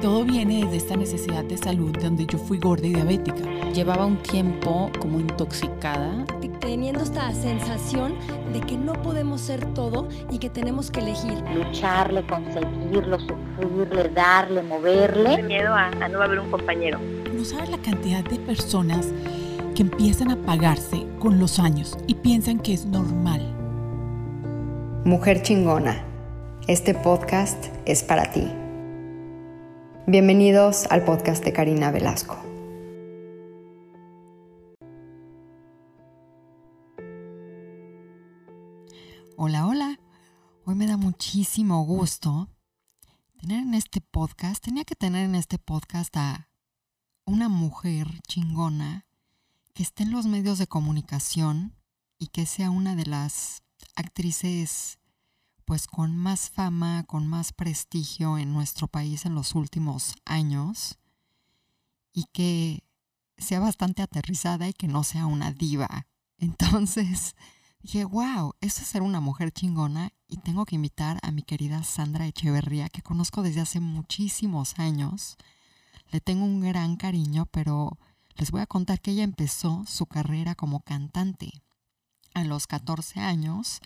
Todo viene desde esta necesidad de salud donde yo fui gorda y diabética. Llevaba un tiempo como intoxicada. Teniendo esta sensación de que no podemos ser todo y que tenemos que elegir. Lucharle, conseguirlo, sufrirle, darle, moverle. Miedo a, a no haber un compañero. No sabes la cantidad de personas que empiezan a pagarse con los años y piensan que es normal. Mujer chingona, este podcast es para ti. Bienvenidos al podcast de Karina Velasco. Hola, hola. Hoy me da muchísimo gusto tener en este podcast, tenía que tener en este podcast a una mujer chingona que esté en los medios de comunicación y que sea una de las actrices pues con más fama, con más prestigio en nuestro país en los últimos años y que sea bastante aterrizada y que no sea una diva. Entonces dije, wow, eso es ser una mujer chingona y tengo que invitar a mi querida Sandra Echeverría, que conozco desde hace muchísimos años. Le tengo un gran cariño, pero les voy a contar que ella empezó su carrera como cantante a los 14 años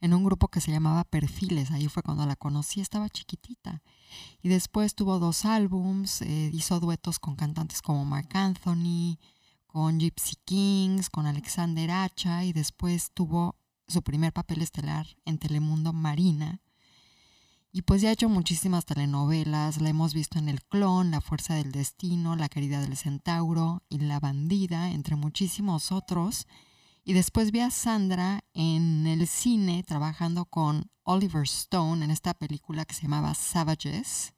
en un grupo que se llamaba Perfiles. Ahí fue cuando la conocí, estaba chiquitita. Y después tuvo dos álbums, eh, hizo duetos con cantantes como Mark Anthony, con Gypsy Kings, con Alexander Hacha y después tuvo su primer papel estelar en Telemundo Marina. Y pues ya ha hecho muchísimas telenovelas, la hemos visto en El Clon, La Fuerza del Destino, La Querida del Centauro y La Bandida, entre muchísimos otros. Y después vi a Sandra en el cine trabajando con Oliver Stone en esta película que se llamaba Savages.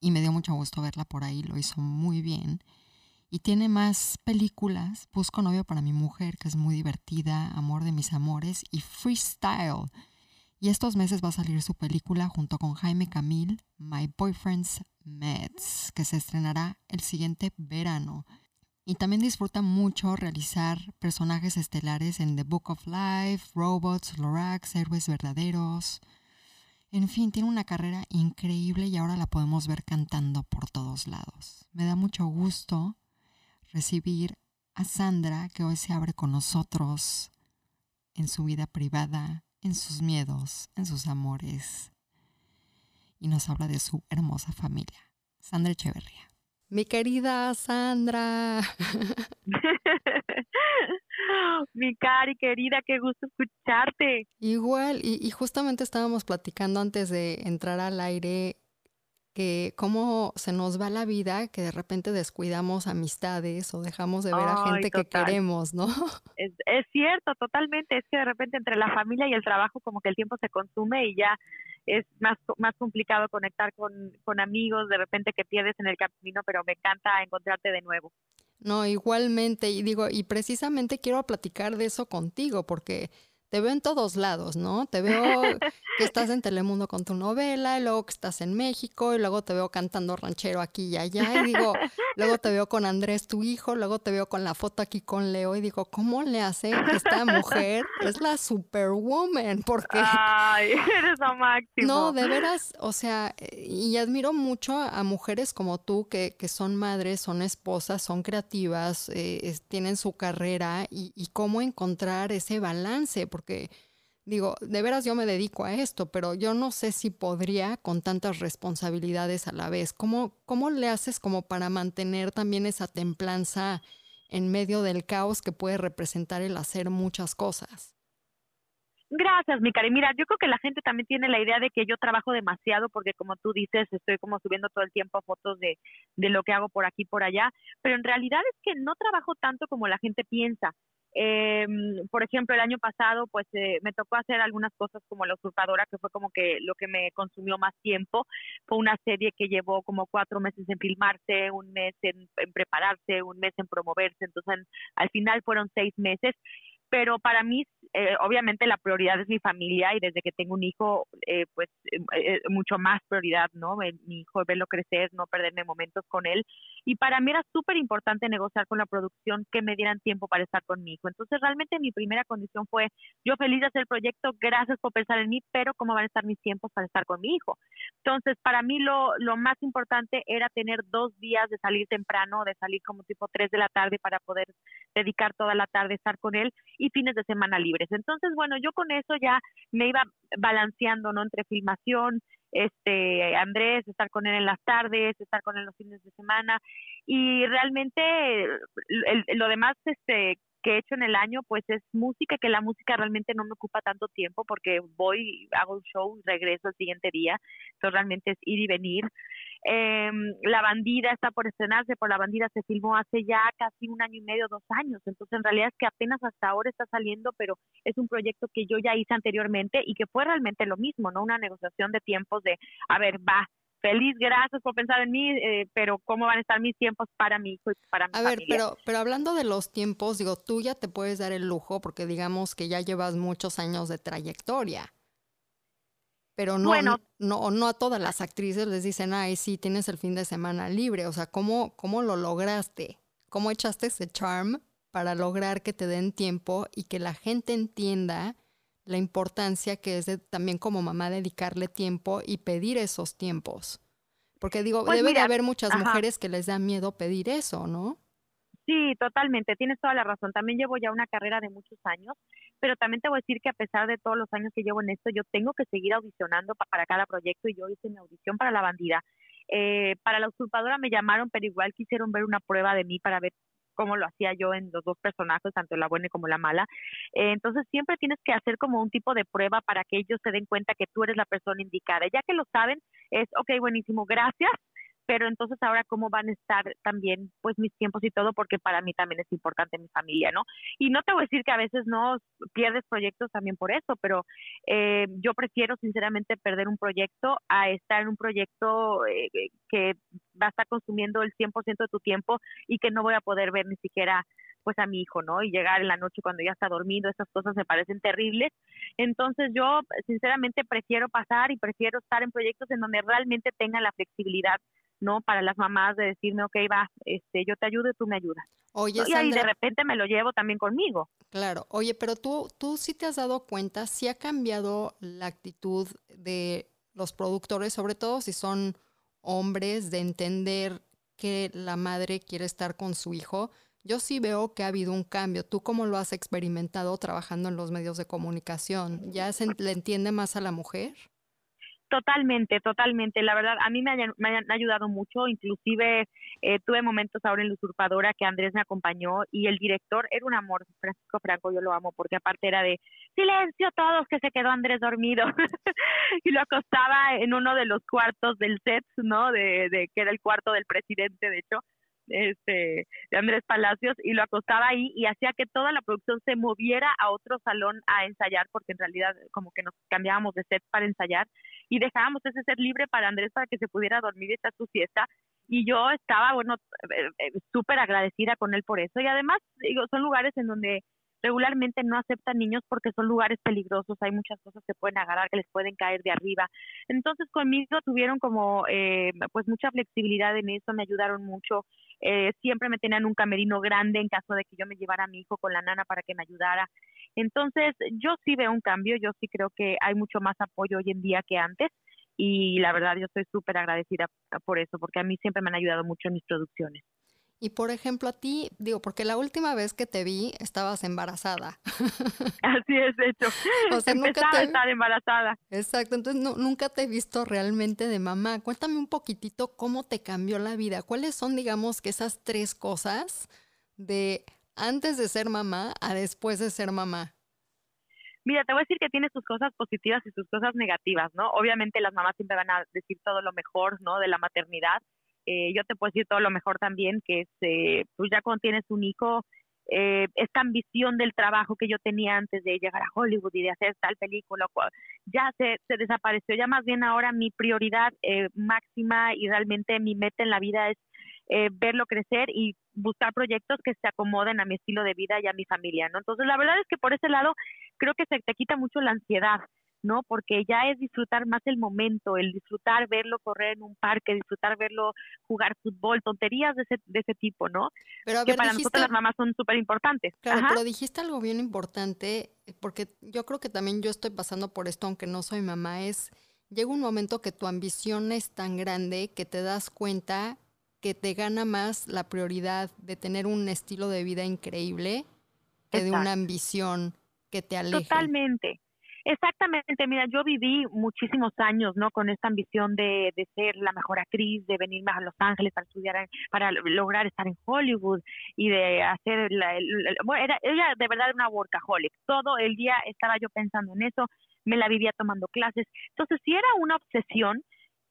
Y me dio mucho gusto verla por ahí, lo hizo muy bien. Y tiene más películas, Busco novio para mi mujer, que es muy divertida, Amor de mis amores, y Freestyle. Y estos meses va a salir su película junto con Jaime Camil, My Boyfriend's Meds, que se estrenará el siguiente verano. Y también disfruta mucho realizar personajes estelares en The Book of Life, Robots, Lorax, Héroes Verdaderos. En fin, tiene una carrera increíble y ahora la podemos ver cantando por todos lados. Me da mucho gusto recibir a Sandra que hoy se abre con nosotros en su vida privada, en sus miedos, en sus amores y nos habla de su hermosa familia. Sandra Echeverría. Mi querida Sandra. Mi cari querida, qué gusto escucharte. Igual, y, y, justamente estábamos platicando antes de entrar al aire que cómo se nos va la vida, que de repente descuidamos amistades o dejamos de ver a gente que queremos, ¿no? Es, es cierto, totalmente. Es que de repente entre la familia y el trabajo como que el tiempo se consume y ya es más, más complicado conectar con, con amigos de repente que pierdes en el camino, pero me encanta encontrarte de nuevo. No, igualmente, y digo, y precisamente quiero platicar de eso contigo, porque te veo en todos lados, ¿no? Te veo que estás en Telemundo con tu novela, y luego que estás en México, y luego te veo cantando ranchero aquí y allá, y digo, luego te veo con Andrés, tu hijo, luego te veo con la foto aquí con Leo, y digo, ¿cómo le hace esta mujer? Es la superwoman, porque... Ay, eres la máximo. No, de veras, o sea, y admiro mucho a, mujeres como tú, que, que, son madres, son esposas, son creativas, eh, tienen su carrera, y, y cómo encontrar ese balance, porque digo, de veras yo me dedico a esto, pero yo no sé si podría con tantas responsabilidades a la vez. ¿Cómo, cómo le haces como para mantener también esa templanza en medio del caos que puede representar el hacer muchas cosas? Gracias, mi cari. Mira, yo creo que la gente también tiene la idea de que yo trabajo demasiado porque como tú dices, estoy como subiendo todo el tiempo fotos de, de lo que hago por aquí, por allá, pero en realidad es que no trabajo tanto como la gente piensa. Eh, por ejemplo, el año pasado, pues eh, me tocó hacer algunas cosas como La Usurpadora, que fue como que lo que me consumió más tiempo. Fue una serie que llevó como cuatro meses en filmarse, un mes en, prepararse, un mes en promoverse. Entonces, al final fueron seis meses pero para mí eh, obviamente la prioridad es mi familia y desde que tengo un hijo, eh, pues eh, mucho más prioridad, ¿no? Mi hijo, verlo crecer, no perderme momentos con él. Y para mí era súper importante negociar con la producción que me dieran tiempo para estar con mi hijo. Entonces, realmente mi primera condición fue, yo feliz de hacer el proyecto, gracias por pensar en mí, pero ¿cómo van a estar mis tiempos para estar con mi hijo? Entonces, para mí lo, lo más importante era tener dos días de salir temprano, de salir como tipo tres de la tarde para poder dedicar toda la tarde a estar con él y fines de semana libres. Entonces, bueno, yo con eso ya me iba balanceando, ¿no? Entre filmación, este Andrés, estar con él en las tardes, estar con él los fines de semana y realmente lo demás este que he hecho en el año pues es música, que la música realmente no me ocupa tanto tiempo porque voy, hago un show, regreso el siguiente día, entonces realmente es ir y venir. Eh, la bandida está por estrenarse, por la bandida se filmó hace ya casi un año y medio, dos años, entonces en realidad es que apenas hasta ahora está saliendo, pero es un proyecto que yo ya hice anteriormente y que fue realmente lo mismo, ¿no? Una negociación de tiempos de, a ver, va, feliz, gracias por pensar en mí, eh, pero cómo van a estar mis tiempos para mi hijo y para mi A ver, pero, pero hablando de los tiempos, digo, tú ya te puedes dar el lujo porque digamos que ya llevas muchos años de trayectoria. Pero no, no, no a todas las actrices les dicen, ay, sí, tienes el fin de semana libre. O sea, ¿cómo, cómo lo lograste? ¿Cómo echaste ese charm para lograr que te den tiempo y que la gente entienda la importancia que es de, también como mamá dedicarle tiempo y pedir esos tiempos? Porque digo, Pues debe de haber muchas ajá. mujeres que les da miedo pedir eso, ¿no? Sí, totalmente, tienes toda la razón. También llevo ya una carrera de muchos años, pero también te voy a decir que a pesar de todos los años que llevo en esto, yo tengo que seguir audicionando pa- para cada proyecto y yo hice mi audición para La Bandida. Eh, para La Usurpadora me llamaron, pero igual quisieron ver una prueba de mí para ver cómo lo hacía yo en los dos personajes, tanto la buena como la mala. Eh, entonces siempre tienes que hacer como un tipo de prueba para que ellos se den cuenta que tú eres la persona indicada. Ya que lo saben, es, ok, buenísimo, gracias, pero entonces ahora cómo van a estar también pues mis tiempos y todo porque para mí también es importante mi familia, ¿no? Y no te voy a decir que a veces no pierdes proyectos también por eso, pero eh, yo prefiero sinceramente perder un proyecto a estar en un proyecto eh, que va a estar consumiendo el 100% de tu tiempo y que no voy a poder ver ni siquiera pues a mi hijo, ¿no? Y llegar en la noche cuando ya está dormido, esas cosas me parecen terribles. Entonces yo sinceramente prefiero pasar y prefiero estar en proyectos en donde realmente tenga la flexibilidad ¿no? Para las mamás de decirme, ok, va, este, yo te ayudo y tú me ayudas. Oye. Y ahí de repente me lo llevo también conmigo. Claro, oye, pero tú, tú sí te has dado cuenta, sí ha cambiado la actitud de los productores, sobre todo si son hombres, de entender que la madre quiere estar con su hijo. Yo sí veo que ha habido un cambio. ¿Tú cómo lo has experimentado trabajando en los medios de comunicación? ¿Ya se, le entiende más a la mujer? Totalmente, totalmente. La verdad, a mí me, me han ayudado mucho. Inclusive eh, tuve momentos ahora en La Usurpadora que Andrés me acompañó y el director era un amor, Francisco Franco, yo lo amo, porque aparte era de silencio todos, que se quedó Andrés dormido. y lo acostaba en uno de los cuartos del set, ¿no? De, de que era el cuarto del presidente, de hecho este de Andrés Palacios y lo acostaba ahí y hacía que toda la producción se moviera a otro salón a ensayar porque en realidad como que nos cambiábamos de set para ensayar y dejábamos ese set libre para Andrés para que se pudiera dormir y echar su siesta. Y yo estaba bueno eh, eh, súper agradecida con él por eso. Y además digo son lugares en donde regularmente no aceptan niños porque son lugares peligrosos, hay muchas cosas que pueden agarrar, que les pueden caer de arriba. Entonces conmigo tuvieron como eh, pues mucha flexibilidad en eso, me ayudaron mucho, eh, siempre me tenían un camerino grande en caso de que yo me llevara a mi hijo con la nana para que me ayudara. Entonces yo sí veo un cambio, yo sí creo que hay mucho más apoyo hoy en día que antes y la verdad yo estoy súper agradecida por eso, porque a mí siempre me han ayudado mucho en mis producciones. Y por ejemplo, a ti, digo, porque la última vez que te vi estabas embarazada. Así es, de hecho. O sea, nunca te- a estar embarazada. Exacto, entonces nu- nunca te he visto realmente de mamá. Cuéntame un poquitito cómo te cambió la vida. ¿Cuáles son, digamos, que esas tres cosas de antes de ser mamá a después de ser mamá? Mira, te voy a decir que tiene sus cosas positivas y sus cosas negativas, ¿no? Obviamente las mamás siempre van a decir todo lo mejor, ¿no? De la maternidad. Eh, yo te puedo decir todo lo mejor también, que es, eh, pues ya cuando tienes un hijo, eh, esta ambición del trabajo que yo tenía antes de llegar a Hollywood y de hacer tal película, ya se, se desapareció. Ya más bien ahora mi prioridad eh, máxima y realmente mi meta en la vida es eh, verlo crecer y buscar proyectos que se acomoden a mi estilo de vida y a mi familia, ¿no? Entonces, la verdad es que por ese lado creo que se te quita mucho la ansiedad, ¿no? Porque ya es disfrutar más el momento, el disfrutar verlo correr en un parque, disfrutar verlo jugar fútbol, tonterías de ese, de ese tipo, ¿no? Pero a que ver, para dijiste, nosotros las mamás son súper importantes. claro, pero dijiste algo bien importante, porque yo creo que también yo estoy pasando por esto, aunque no soy mamá, es, llega un momento que tu ambición es tan grande que te das cuenta que te gana más la prioridad de tener un estilo de vida increíble que de una ambición que te aleje. Totalmente. Exactamente, mira, yo viví muchísimos años, ¿no? Con esta ambición de, de ser la mejor actriz, de venirme a Los Ángeles para estudiar, para lograr estar en Hollywood y de hacer, la, bueno, era, ella de verdad era una workaholic. Todo el día estaba yo pensando en eso, me la vivía tomando clases. Entonces, sí era una obsesión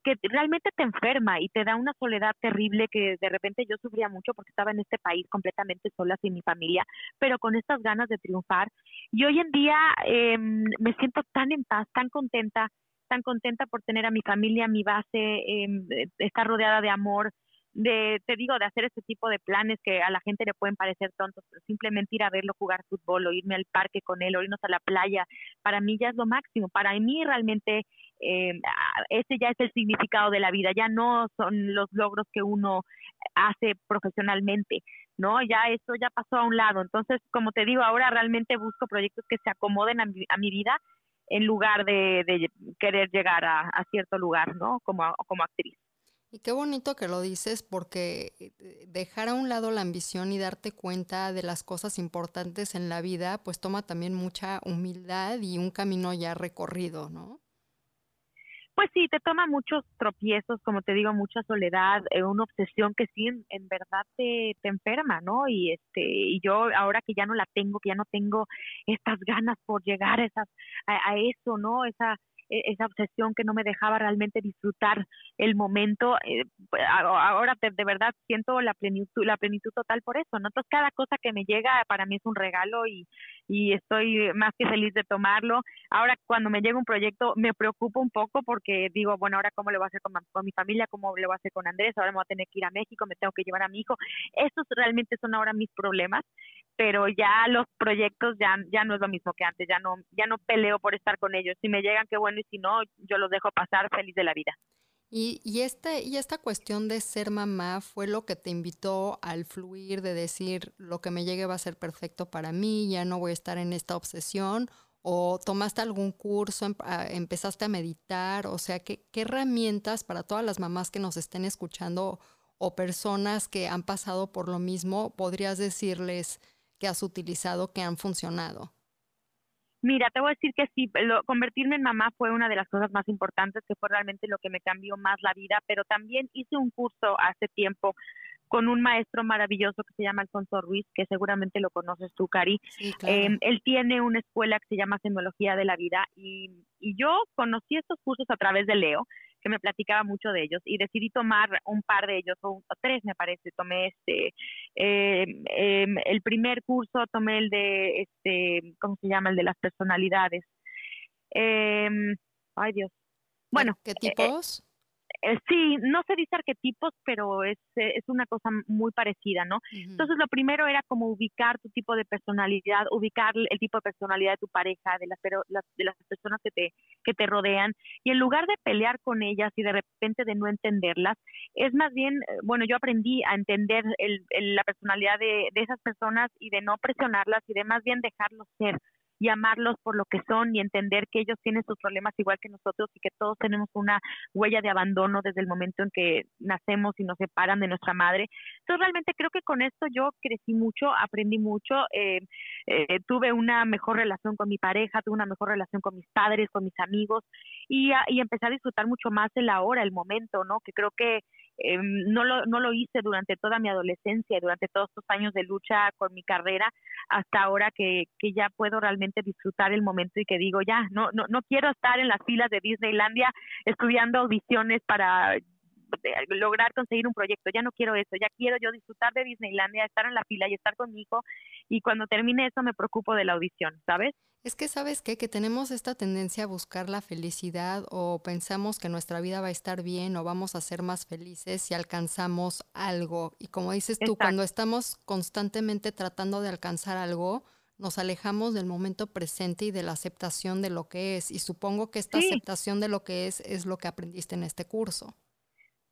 que realmente te enferma y te da una soledad terrible que de repente yo sufría mucho porque estaba en este país completamente sola sin mi familia, pero con estas ganas de triunfar. Y hoy en día eh, me siento tan en paz, tan contenta, tan contenta por tener a mi familia, mi base, eh, estar rodeada de amor, de, te digo, de hacer este tipo de planes que a la gente le pueden parecer tontos, pero simplemente ir a verlo jugar fútbol o irme al parque con él o irnos a la playa, para mí ya es lo máximo. Para mí realmente eh, ah, ese ya es el significado de la vida, ya no son los logros que uno hace profesionalmente, ¿no? Ya eso ya pasó a un lado. Entonces, como te digo, ahora realmente busco proyectos que se acomoden a mi, a mi vida en lugar de, de querer llegar a, a, cierto lugar, ¿no? Como, como actriz. Y qué bonito que lo dices porque eh, dejar a un lado la ambición y darte cuenta de las cosas importantes en la vida, pues toma también mucha humildad y un camino ya recorrido, ¿no? Pues sí, te toma muchos tropiezos, como te digo, mucha soledad, eh, una obsesión que sí en, en verdad te, te, enferma, ¿no? Y este, y yo ahora que ya no la tengo, que ya no tengo estas ganas por llegar a esas, a, a eso, ¿no? Esa, esa obsesión que no me dejaba realmente disfrutar el momento, eh, ahora de, verdad siento la plenitud, la plenitud total por eso. Entonces cada cosa que me llega para mí es un regalo y, y estoy más que feliz de tomarlo. Ahora cuando me llega un proyecto me preocupo un poco porque digo, bueno, ahora cómo le voy a hacer con, con mi familia, cómo le voy a hacer con Andrés, ahora me voy a tener que ir a México, me tengo que llevar a mi hijo. Esos realmente son ahora mis problemas, pero ya los proyectos ya, ya no es lo mismo que antes, ya no, ya no peleo por estar con ellos. Si me llegan, qué bueno, y si no, yo los dejo pasar feliz de la vida. Y, y, este, y esta cuestión de ser mamá fue lo que te invitó al fluir, de decir, lo que me llegue va a ser perfecto para mí, ya no voy a estar en esta obsesión, o tomaste algún curso, empezaste a meditar, o sea, ¿qué, qué herramientas para todas las mamás que nos estén escuchando o personas que han pasado por lo mismo, podrías decirles que has utilizado que han funcionado? Mira, te voy a decir que sí, lo, convertirme en mamá fue una de las cosas más importantes, que fue realmente lo que me cambió más la vida, pero también hice un curso hace tiempo con un maestro maravilloso que se llama Alfonso Ruiz, que seguramente lo conoces tú, Cari. Sí, claro. eh, él tiene una escuela que se llama Semiología de la Vida y, y yo conocí estos cursos a través de Leo, que me platicaba mucho de ellos y decidí tomar un par de ellos, o, o tres me parece, tomé este, eh, eh, el primer curso tomé el de, este, ¿cómo se llama? El de las personalidades. Em, ay Dios. Bueno. ¿Qué tipos? Eh, sí, no se dice arquetipos, pero es, es una cosa muy parecida, ¿no? Uh -huh. Entonces, lo primero era como ubicar tu tipo de personalidad, ubicar el tipo de personalidad de tu pareja, de las, de las personas que te, que te rodean, y en lugar de pelear con ellas y de repente de no entenderlas, es más bien, bueno, yo aprendí a entender el, el, la personalidad de, de esas personas y de no presionarlas y de más bien dejarlos ser y amarlos por lo que son y entender que ellos tienen sus problemas igual que nosotros y que todos tenemos una huella de abandono desde el momento en que nacemos y nos separan de nuestra madre. Entonces realmente creo que con esto yo crecí mucho, aprendí mucho, eh, eh, tuve una mejor relación con mi pareja, tuve una mejor relación con mis padres, con mis amigos y, a, y empecé a disfrutar mucho más el ahora, el momento, ¿no? Que creo que eh, no, lo, no lo hice durante toda mi adolescencia, durante todos estos años de lucha con mi carrera, hasta ahora que, que ya puedo realmente disfrutar el momento y que digo, ya, no, no, no quiero estar en las filas de Disneylandia estudiando audiciones para lograr conseguir un proyecto, ya no quiero eso, ya quiero yo disfrutar de Disneylandia, estar en la fila y estar con mi hijo y cuando termine eso me preocupo de la audición, ¿sabes? Es que sabes qué? que tenemos esta tendencia a buscar la felicidad o pensamos que nuestra vida va a estar bien o vamos a ser más felices si alcanzamos algo. Y como dices tú, cuando estamos constantemente tratando de alcanzar algo, nos alejamos del momento presente y de la aceptación de lo que es. Y supongo que esta aceptación de lo que es es lo que aprendiste en este curso.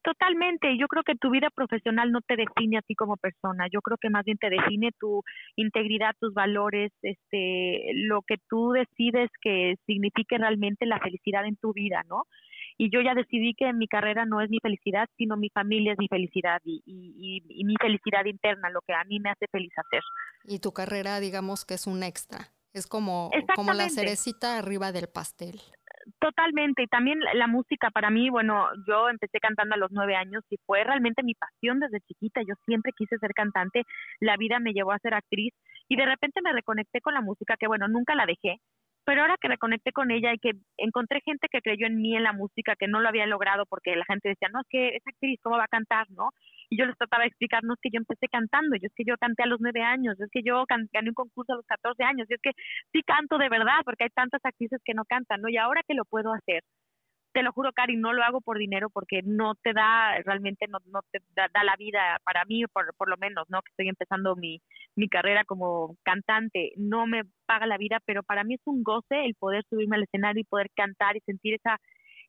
Totalmente, yo creo que tu vida profesional no te define a ti como persona, yo creo que más bien te define tu integridad, tus valores, este, lo que tú decides que signifique realmente la felicidad en tu vida, ¿no? Y yo ya decidí que mi carrera no es mi felicidad, sino mi familia es mi felicidad y, y, y mi felicidad interna, lo que a mí me hace feliz hacer. Y tu carrera, digamos que es un extra, es como, como la cerecita arriba del pastel. Totalmente, y también la música para mí, bueno, yo empecé cantando a los nueve años y fue realmente mi pasión desde chiquita, yo siempre quise ser cantante, la vida me llevó a ser actriz y de repente me reconecté con la música, que bueno, nunca la dejé, pero ahora que reconecté con ella y que encontré gente que creyó en mí en la música, que no lo había logrado porque la gente decía, no, es que es actriz, ¿cómo va a cantar? ¿no? Y yo les trataba de explicar, no es que yo empecé cantando, yo es que yo canté a los nueve años, es que yo gané un concurso a los catorce años, y es que sí canto de verdad, porque hay tantas actrices que no cantan, ¿no? Y ahora que lo puedo hacer, te lo juro, Cari, no lo hago por dinero porque no te da, realmente no, no te da, la vida para mí, por, por lo menos, ¿no? Que estoy empezando mi, mi carrera como cantante, no me paga la vida, pero para mí es un goce el poder subirme al escenario y poder cantar y sentir esa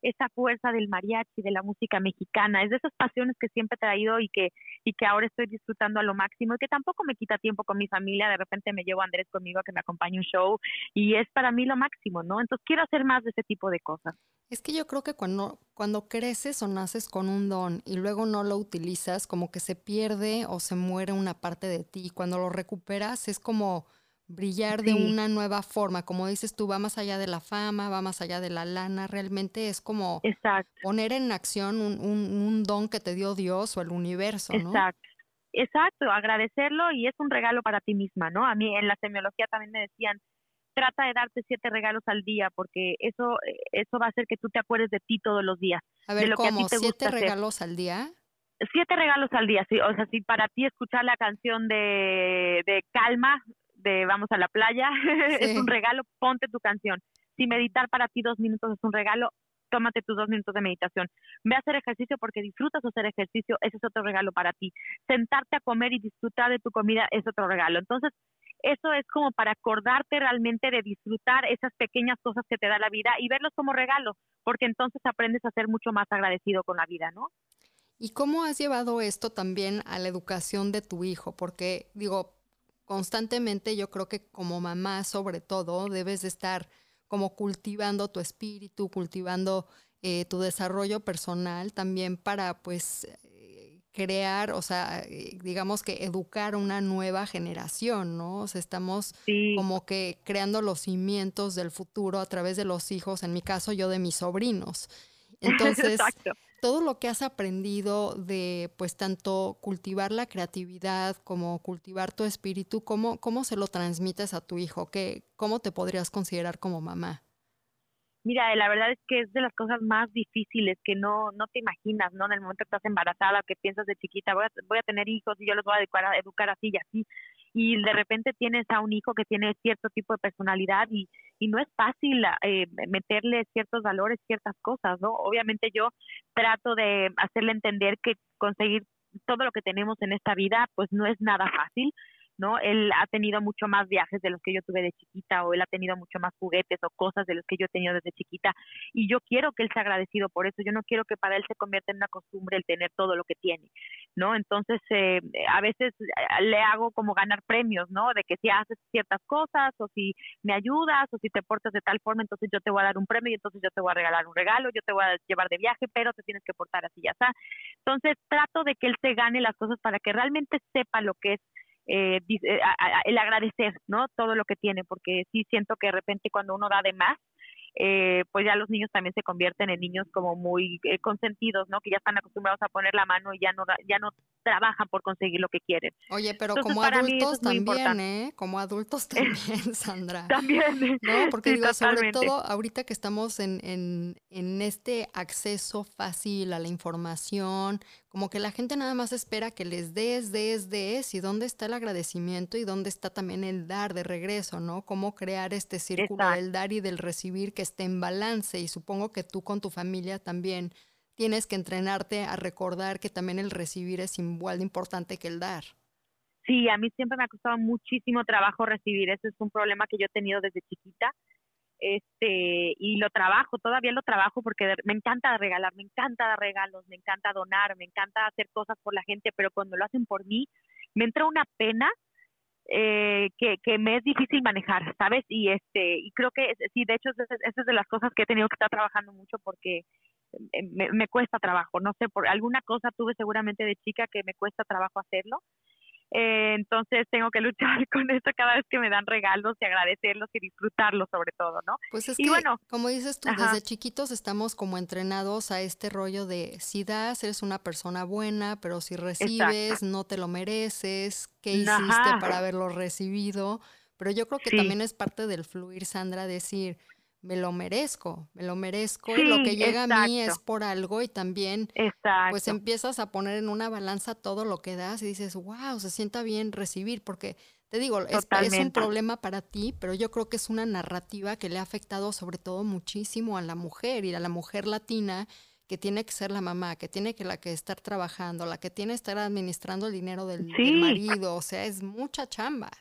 esa fuerza del mariachi, de la música mexicana, es de esas pasiones que siempre he traído y que, y que ahora estoy disfrutando a lo máximo y que tampoco me quita tiempo con mi familia, de repente me llevo a Andrés conmigo a que me acompañe un show y es para mí lo máximo, ¿no? Entonces quiero hacer más de ese tipo de cosas. Es que yo creo que cuando, cuando creces o naces con un don y luego no lo utilizas, como que se pierde o se muere una parte de ti. Cuando lo recuperas es como brillar de una nueva forma. Como dices tú, va más allá de la fama, va más allá de la lana. Realmente es como poner en acción un, un, don que te dio Dios o el universo, ¿no? Exacto. Exacto, agradecerlo y es un regalo para ti misma, ¿no? A mí en la semiología también me decían, trata de darte siete regalos al día porque eso eso va a hacer que tú te acuerdes de ti todos los días. A ver, de lo ¿cómo? Que a ti te ¿Siete regalos al día? Siete regalos al día, sí. O sea, si para ti escuchar la canción de, de Calma de Vamos a la playa es un regalo, ponte tu canción. Si meditar para ti dos minutos es un regalo, tómate tus dos minutos de meditación. Ve a hacer ejercicio porque disfrutas hacer ejercicio, ese es otro regalo para ti. Sentarte a comer y disfrutar de tu comida es otro regalo. Entonces, eso es como para acordarte realmente de disfrutar esas pequeñas cosas que te da la vida y verlos como regalo, porque entonces aprendes a ser mucho más agradecido con la vida, ¿no? ¿Y cómo has llevado esto también a la educación de tu hijo? Porque digo, constantemente yo creo que como mamá sobre todo debes de estar como cultivando tu espíritu, cultivando eh, tu desarrollo personal también para pues eh, crear, o sea, eh, digamos que educar una nueva generación, ¿no? O sea, estamos como que creando los cimientos del futuro a través de los hijos, en mi caso yo de mis sobrinos. Entonces, todo lo que has aprendido de, pues, tanto cultivar la creatividad como cultivar tu espíritu, ¿cómo, cómo se lo transmites a tu hijo? ¿Qué, ¿Cómo te podrías considerar como mamá? Mira, la verdad es que es de las cosas más difíciles que no, no te imaginas, ¿no? En el momento que estás embarazada, que piensas de chiquita, voy a, voy a tener hijos y yo los voy a a educar así y así. Y de repente tienes a un hijo que tiene cierto tipo de personalidad y, y no es fácil eh, meterle ciertos valores, ciertas cosas, ¿no? Obviamente yo trato de hacerle entender que conseguir todo lo que tenemos en esta vida, pues no es nada fácil, ¿no? Él ha tenido mucho más viajes de los que yo tuve de chiquita o él ha tenido mucho más juguetes o cosas de los que yo he tenido desde chiquita y yo quiero que él sea agradecido por eso, yo no quiero que para él se convierta en una costumbre el tener todo lo que tiene, ¿no? Entonces, eh, a veces eh, le hago como ganar premios, ¿no? De que si haces ciertas cosas o si me ayudas o si te portas de tal forma, entonces yo te voy a dar un premio y entonces yo te voy a regalar un regalo, yo te voy a llevar de viaje, pero te tienes que portar así, ya está. Entonces, trato de que él se gane las cosas para que realmente sepa lo que es eh, eh el agradecer, ¿no? Todo lo que tiene, porque sí siento que de repente cuando uno da de más, eh, pues ya los niños también se convierten en niños como muy eh, consentidos, ¿no? Que ya están acostumbrados a poner la mano y ya no ya no trabajan por conseguir lo que quieren. Oye, pero como adultos también, ¿eh? Como adultos también, Sandra. también. No, porque digo, sobre todo ahorita que estamos en, en, en este acceso fácil a la información, como que la gente nada más espera que les des, des, des, y dónde está el agradecimiento y dónde está también el dar de regreso, ¿no? Cómo crear este círculo del dar y del recibir que esté en balance. Y supongo que tú con tu familia también tienes que entrenarte a recordar que también el recibir es igual de importante que el dar. Sí, a mí siempre me ha costado muchísimo trabajo recibir. Ese es un problema que yo he tenido desde chiquita este y lo trabajo, todavía lo trabajo porque me encanta regalar, me encanta dar regalos, me encanta donar, me encanta hacer cosas por la gente, pero cuando lo hacen por mí, me entra una pena eh, que, que me es difícil manejar, ¿sabes? Y este y creo que sí, de hecho, esa es de las cosas que he tenido que estar trabajando mucho porque eh, me, me cuesta trabajo, no sé, por alguna cosa tuve seguramente de chica que me cuesta trabajo hacerlo eh, entonces tengo que luchar con esto cada vez que me dan regalos y agradecerlos y disfrutarlos sobre todo, ¿no? Pues es que, bueno, como dices tú, desde chiquitos estamos como entrenados a este rollo de si das, eres una persona buena, pero si recibes, no te lo mereces, ¿qué hiciste para haberlo recibido? Pero yo creo que también es parte del fluir, Sandra, decir, me lo merezco, me lo merezco y lo que llega a mí es por algo y también pues empiezas a poner en una balanza todo lo que das y dices, wow, se sienta bien recibir, porque te digo, es, es, un problema para ti, pero yo creo que es una narrativa que le ha afectado sobre todo muchísimo a la mujer y a la mujer latina que tiene que ser la mamá, que tiene que la que estar trabajando, la que tiene que estar administrando el dinero del marido, o sea, es mucha chamba.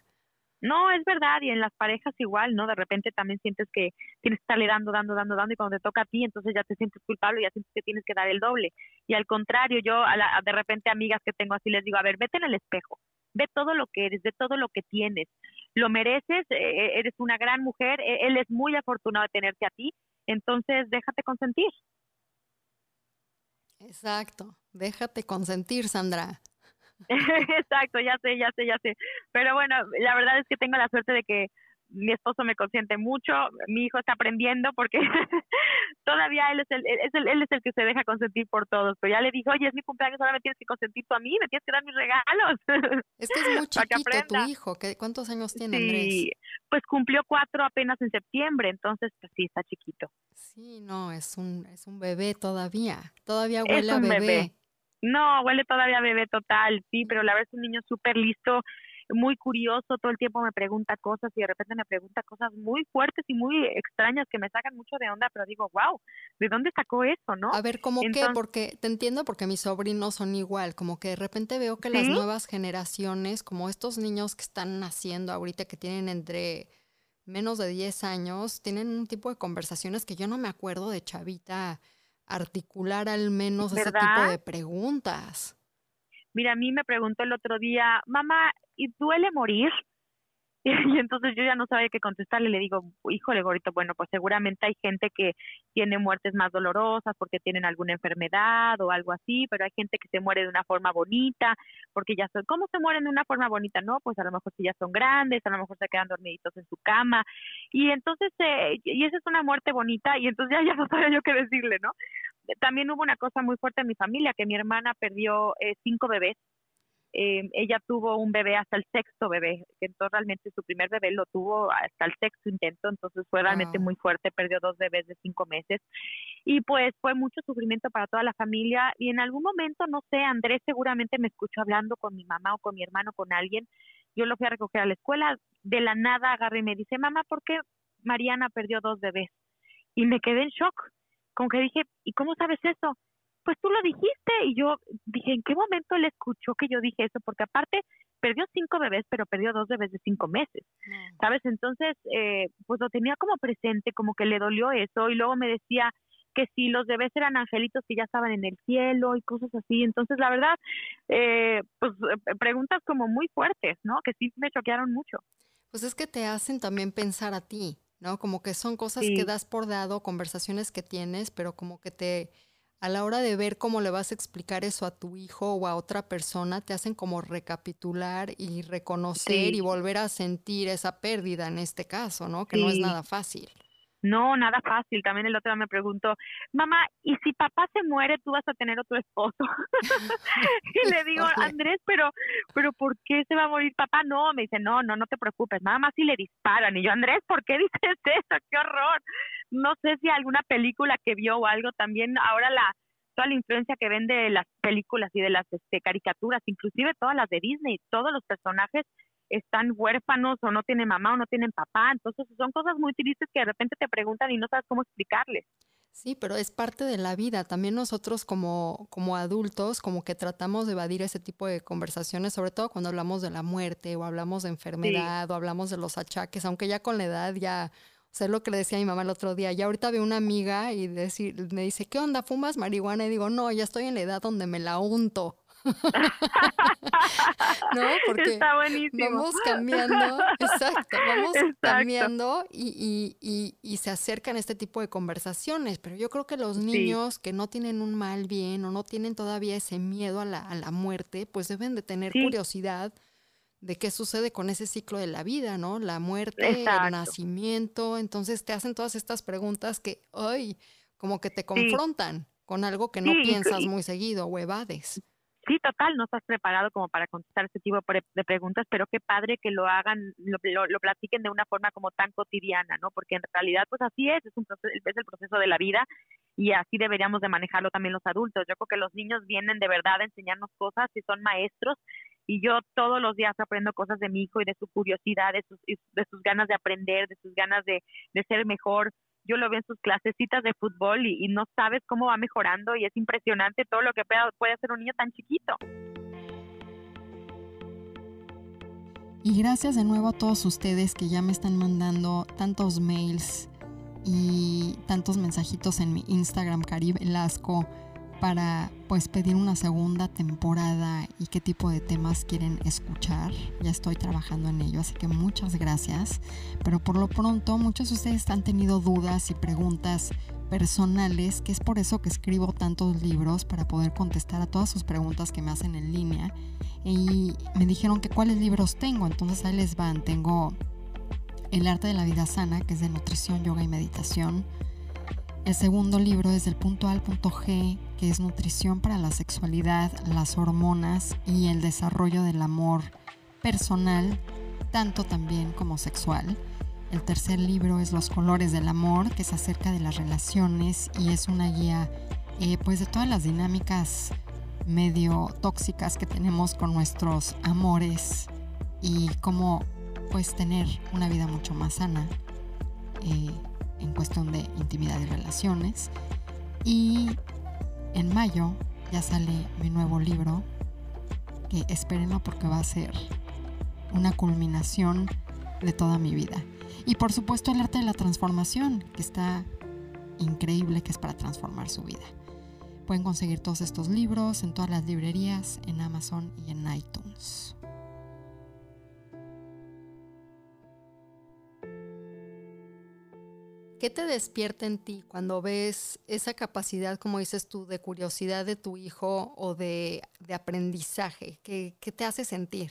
No, es verdad, y en las parejas igual, ¿no? De repente también sientes que tienes que estarle dando, dando, dando, dando, y cuando te toca a ti, entonces ya te sientes culpable y ya sientes que tienes que dar el doble. Y al contrario, yo a la, de repente amigas que tengo así les digo, a ver, vete en el espejo, ve todo lo que eres, ve todo lo que tienes, lo mereces, eh, eh, eres una gran mujer, e, él es muy afortunado de tenerte a ti, entonces déjate consentir. Exacto, déjate consentir, Sandra. Exacto, ya sé, ya sé, ya sé. Pero bueno, la verdad es que tengo la suerte de que mi esposo me consiente mucho, mi hijo está aprendiendo porque todavía él es el, es el, él es el que se deja consentir por todos, pero ya le dije, oye, es mi cumpleaños, ahora me tienes que consentir tú a mí, me tienes que dar mis regalos. Es que es muy chiquito tu hijo, ¿cuántos años tiene sí, Pues cumplió cuatro apenas en septiembre, entonces pues sí, está chiquito. Sí, no, es un, es un bebé todavía, todavía huele a bebé. No, huele todavía bebé total, sí, pero la verdad es un niño súper listo, muy curioso, todo el tiempo me pregunta cosas y de repente me pregunta cosas muy fuertes y muy extrañas que me sacan mucho de onda, pero digo, wow, ¿de dónde sacó eso, no? A ver, ¿cómo qué? Porque te entiendo porque mis sobrinos son igual, como que de repente veo que las nuevas generaciones, como estos niños que están naciendo ahorita, que tienen entre menos de 10 años, tienen un tipo de conversaciones que yo no me acuerdo de chavita articular al menos ese tipo de preguntas. Mira, a mí me preguntó el otro día, mamá, ¿y duele morir? Y entonces yo ya no sabía qué contestarle. Le digo, híjole, gorito, bueno, pues seguramente hay gente que tiene muertes más dolorosas porque tienen alguna enfermedad o algo así, pero hay gente que se muere de una forma bonita porque ya son, ¿cómo se mueren de una forma bonita? No, pues a lo mejor si ya son grandes, a lo mejor se quedan dormiditos en su cama. Y entonces, eh, y esa es una muerte bonita y entonces ya, ya no sabía yo qué decirle, ¿no? También hubo una cosa muy fuerte en mi familia, que mi hermana perdió eh, cinco bebés eh, ella tuvo un bebé hasta el sexto bebé, que entonces realmente su primer bebé lo tuvo hasta el sexto intento, entonces fue realmente muy fuerte, perdió dos bebés de cinco meses y pues fue mucho sufrimiento para toda la familia y en algún momento, no sé, Andrés seguramente me escuchó hablando con mi mamá o con mi hermano, con alguien, yo lo fui a recoger a la escuela, de la nada agarré y me dice, mamá, ¿por qué Mariana perdió dos bebés? Y me quedé en shock, como que dije, ¿y cómo sabes eso? Pues tú lo dijiste. Y yo dije, ¿en qué momento él escuchó que yo dije eso? Porque aparte perdió cinco bebés, pero perdió dos bebés de cinco meses, ¿sabes? Entonces, eh, pues lo tenía como presente, como que le dolió eso. Y luego me decía que si los bebés eran angelitos que ya estaban en el cielo y cosas así. Entonces, la verdad, eh, pues eh, preguntas como muy fuertes, ¿no? Que sí me choquearon mucho. Pues es que te hacen también pensar a ti, ¿no? Como que son cosas que das por dado, conversaciones que tienes, pero como que te a la hora de ver cómo le vas a explicar eso a tu hijo o a otra persona, te hacen como recapitular y reconocer y volver a sentir esa pérdida en este caso, ¿no? Que no es nada fácil. No, nada fácil. También el otro día me preguntó, mamá, ¿y si papá se muere, tú vas a tener otro esposo? y le digo, Andrés, pero, pero ¿por qué se va a morir papá? No, me dice, no, no, no te preocupes, nada más si le disparan. Y yo, Andrés, ¿por qué dices eso? ¡Qué horror! no sé si alguna película que vio o algo también ahora la toda la influencia que ven de las películas y de las este, caricaturas, inclusive todas las de Disney, todos los personajes están huérfanos o no tienen mamá o no tienen papá, entonces son cosas muy tristes que de repente te preguntan y no sabes cómo explicarles. Sí, pero es parte de la vida. También nosotros como, como adultos, como que tratamos de evadir ese tipo de conversaciones, sobre todo cuando hablamos de la muerte o hablamos de enfermedad o hablamos de los achaques, aunque ya con la edad ya, o sea, es lo que le decía a mi mamá el otro día, ya ahorita veo una amiga y decir, me dice, ¿qué onda? ¿Fumas marihuana? Y digo, no, ya estoy en la edad donde me la unto. ¿No? Porque Está buenísimo. vamos cambiando, exacto, vamos cambiando y, y, y, se acercan este tipo de conversaciones, pero yo creo que los niños que no tienen un mal bien o no tienen todavía ese miedo a la, a la muerte, pues deben de tener curiosidad de qué sucede con ese ciclo de la vida, ¿no? La muerte, el nacimiento, entonces te hacen todas estas preguntas que, ay, como que te confrontan con algo que no piensas muy seguido o evades sí, total, no estás preparado como para contestar ese tipo de preguntas, pero qué padre que lo hagan, lo, lo, platiquen de una forma como tan cotidiana, ¿no? Porque en realidad, pues así es, es, un proceso, es el proceso de la vida y así deberíamos de manejarlo también los adultos. Yo creo que los niños vienen de verdad a enseñarnos cosas y son maestros y yo todos los días aprendo cosas de mi hijo y de su curiosidad, de sus, de sus ganas de aprender, de sus ganas de, de ser mejor, yo lo veo en sus clasecitas de fútbol y, no sabes cómo va mejorando y es impresionante todo lo que puede hacer un niño tan chiquito. Y gracias de nuevo a todos ustedes que ya me están mandando tantos mails y tantos mensajitos en mi Instagram, Caribe Velasco para pues pedir una segunda temporada y qué tipo de temas quieren escuchar. Ya estoy trabajando en ello, así que muchas gracias. Pero por lo pronto muchos de ustedes han tenido dudas y preguntas personales, que es por eso que escribo tantos libros para poder contestar a todas sus preguntas que me hacen en línea. Y me dijeron que cuáles libros tengo, entonces ahí les van. Tengo El arte de la vida sana, que es de nutrición, yoga y meditación. El segundo libro es del punto al punto G, que es nutrición para la sexualidad, las hormonas y el desarrollo del amor personal, tanto también como sexual. El tercer libro es Los colores del amor, que es acerca de las relaciones y es una guía eh, pues de todas las dinámicas medio tóxicas que tenemos con nuestros amores y cómo pues tener una vida mucho más sana. Eh, en cuestión de intimidad y relaciones. Y en mayo ya sale mi nuevo libro, que espérenlo porque va a ser una culminación de toda mi vida. Y por supuesto el arte de la transformación, que está increíble, que es para transformar su vida. Pueden conseguir todos estos libros en todas las librerías, en Amazon y en iTunes. ¿Qué te despierta en ti cuando ves esa capacidad, como dices tú, de curiosidad de tu hijo o de, aprendizaje? ¿Qué, te hace sentir?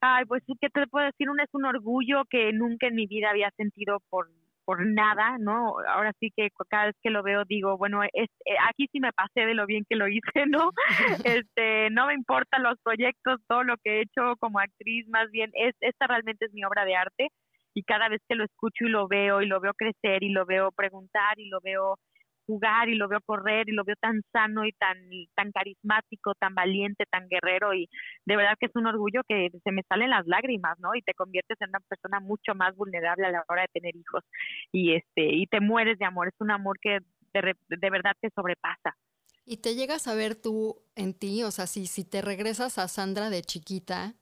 Ay, pues sí, ¿qué te puedo decir? Un, es un orgullo que nunca en mi vida había sentido por, por nada, ¿no? Ahora sí que cada vez que lo veo digo, bueno, es, eh, aquí sí me pasé de lo bien que lo hice, ¿no? este, no me importan los proyectos, todo lo que he hecho como actriz, más bien, es, esta realmente es mi obra de arte y cada vez que lo escucho y lo veo y lo veo crecer y lo veo preguntar y lo veo jugar y lo veo correr y lo veo tan sano y tan tan carismático, tan valiente, tan guerrero y de verdad que es un orgullo que se me salen las lágrimas, ¿no? Y te conviertes en una persona mucho más vulnerable a la hora de tener hijos y este y te mueres de amor, es un amor que de, de verdad te sobrepasa. Y te llegas a ver tú en ti, o sea, si, si te regresas a Sandra de chiquita,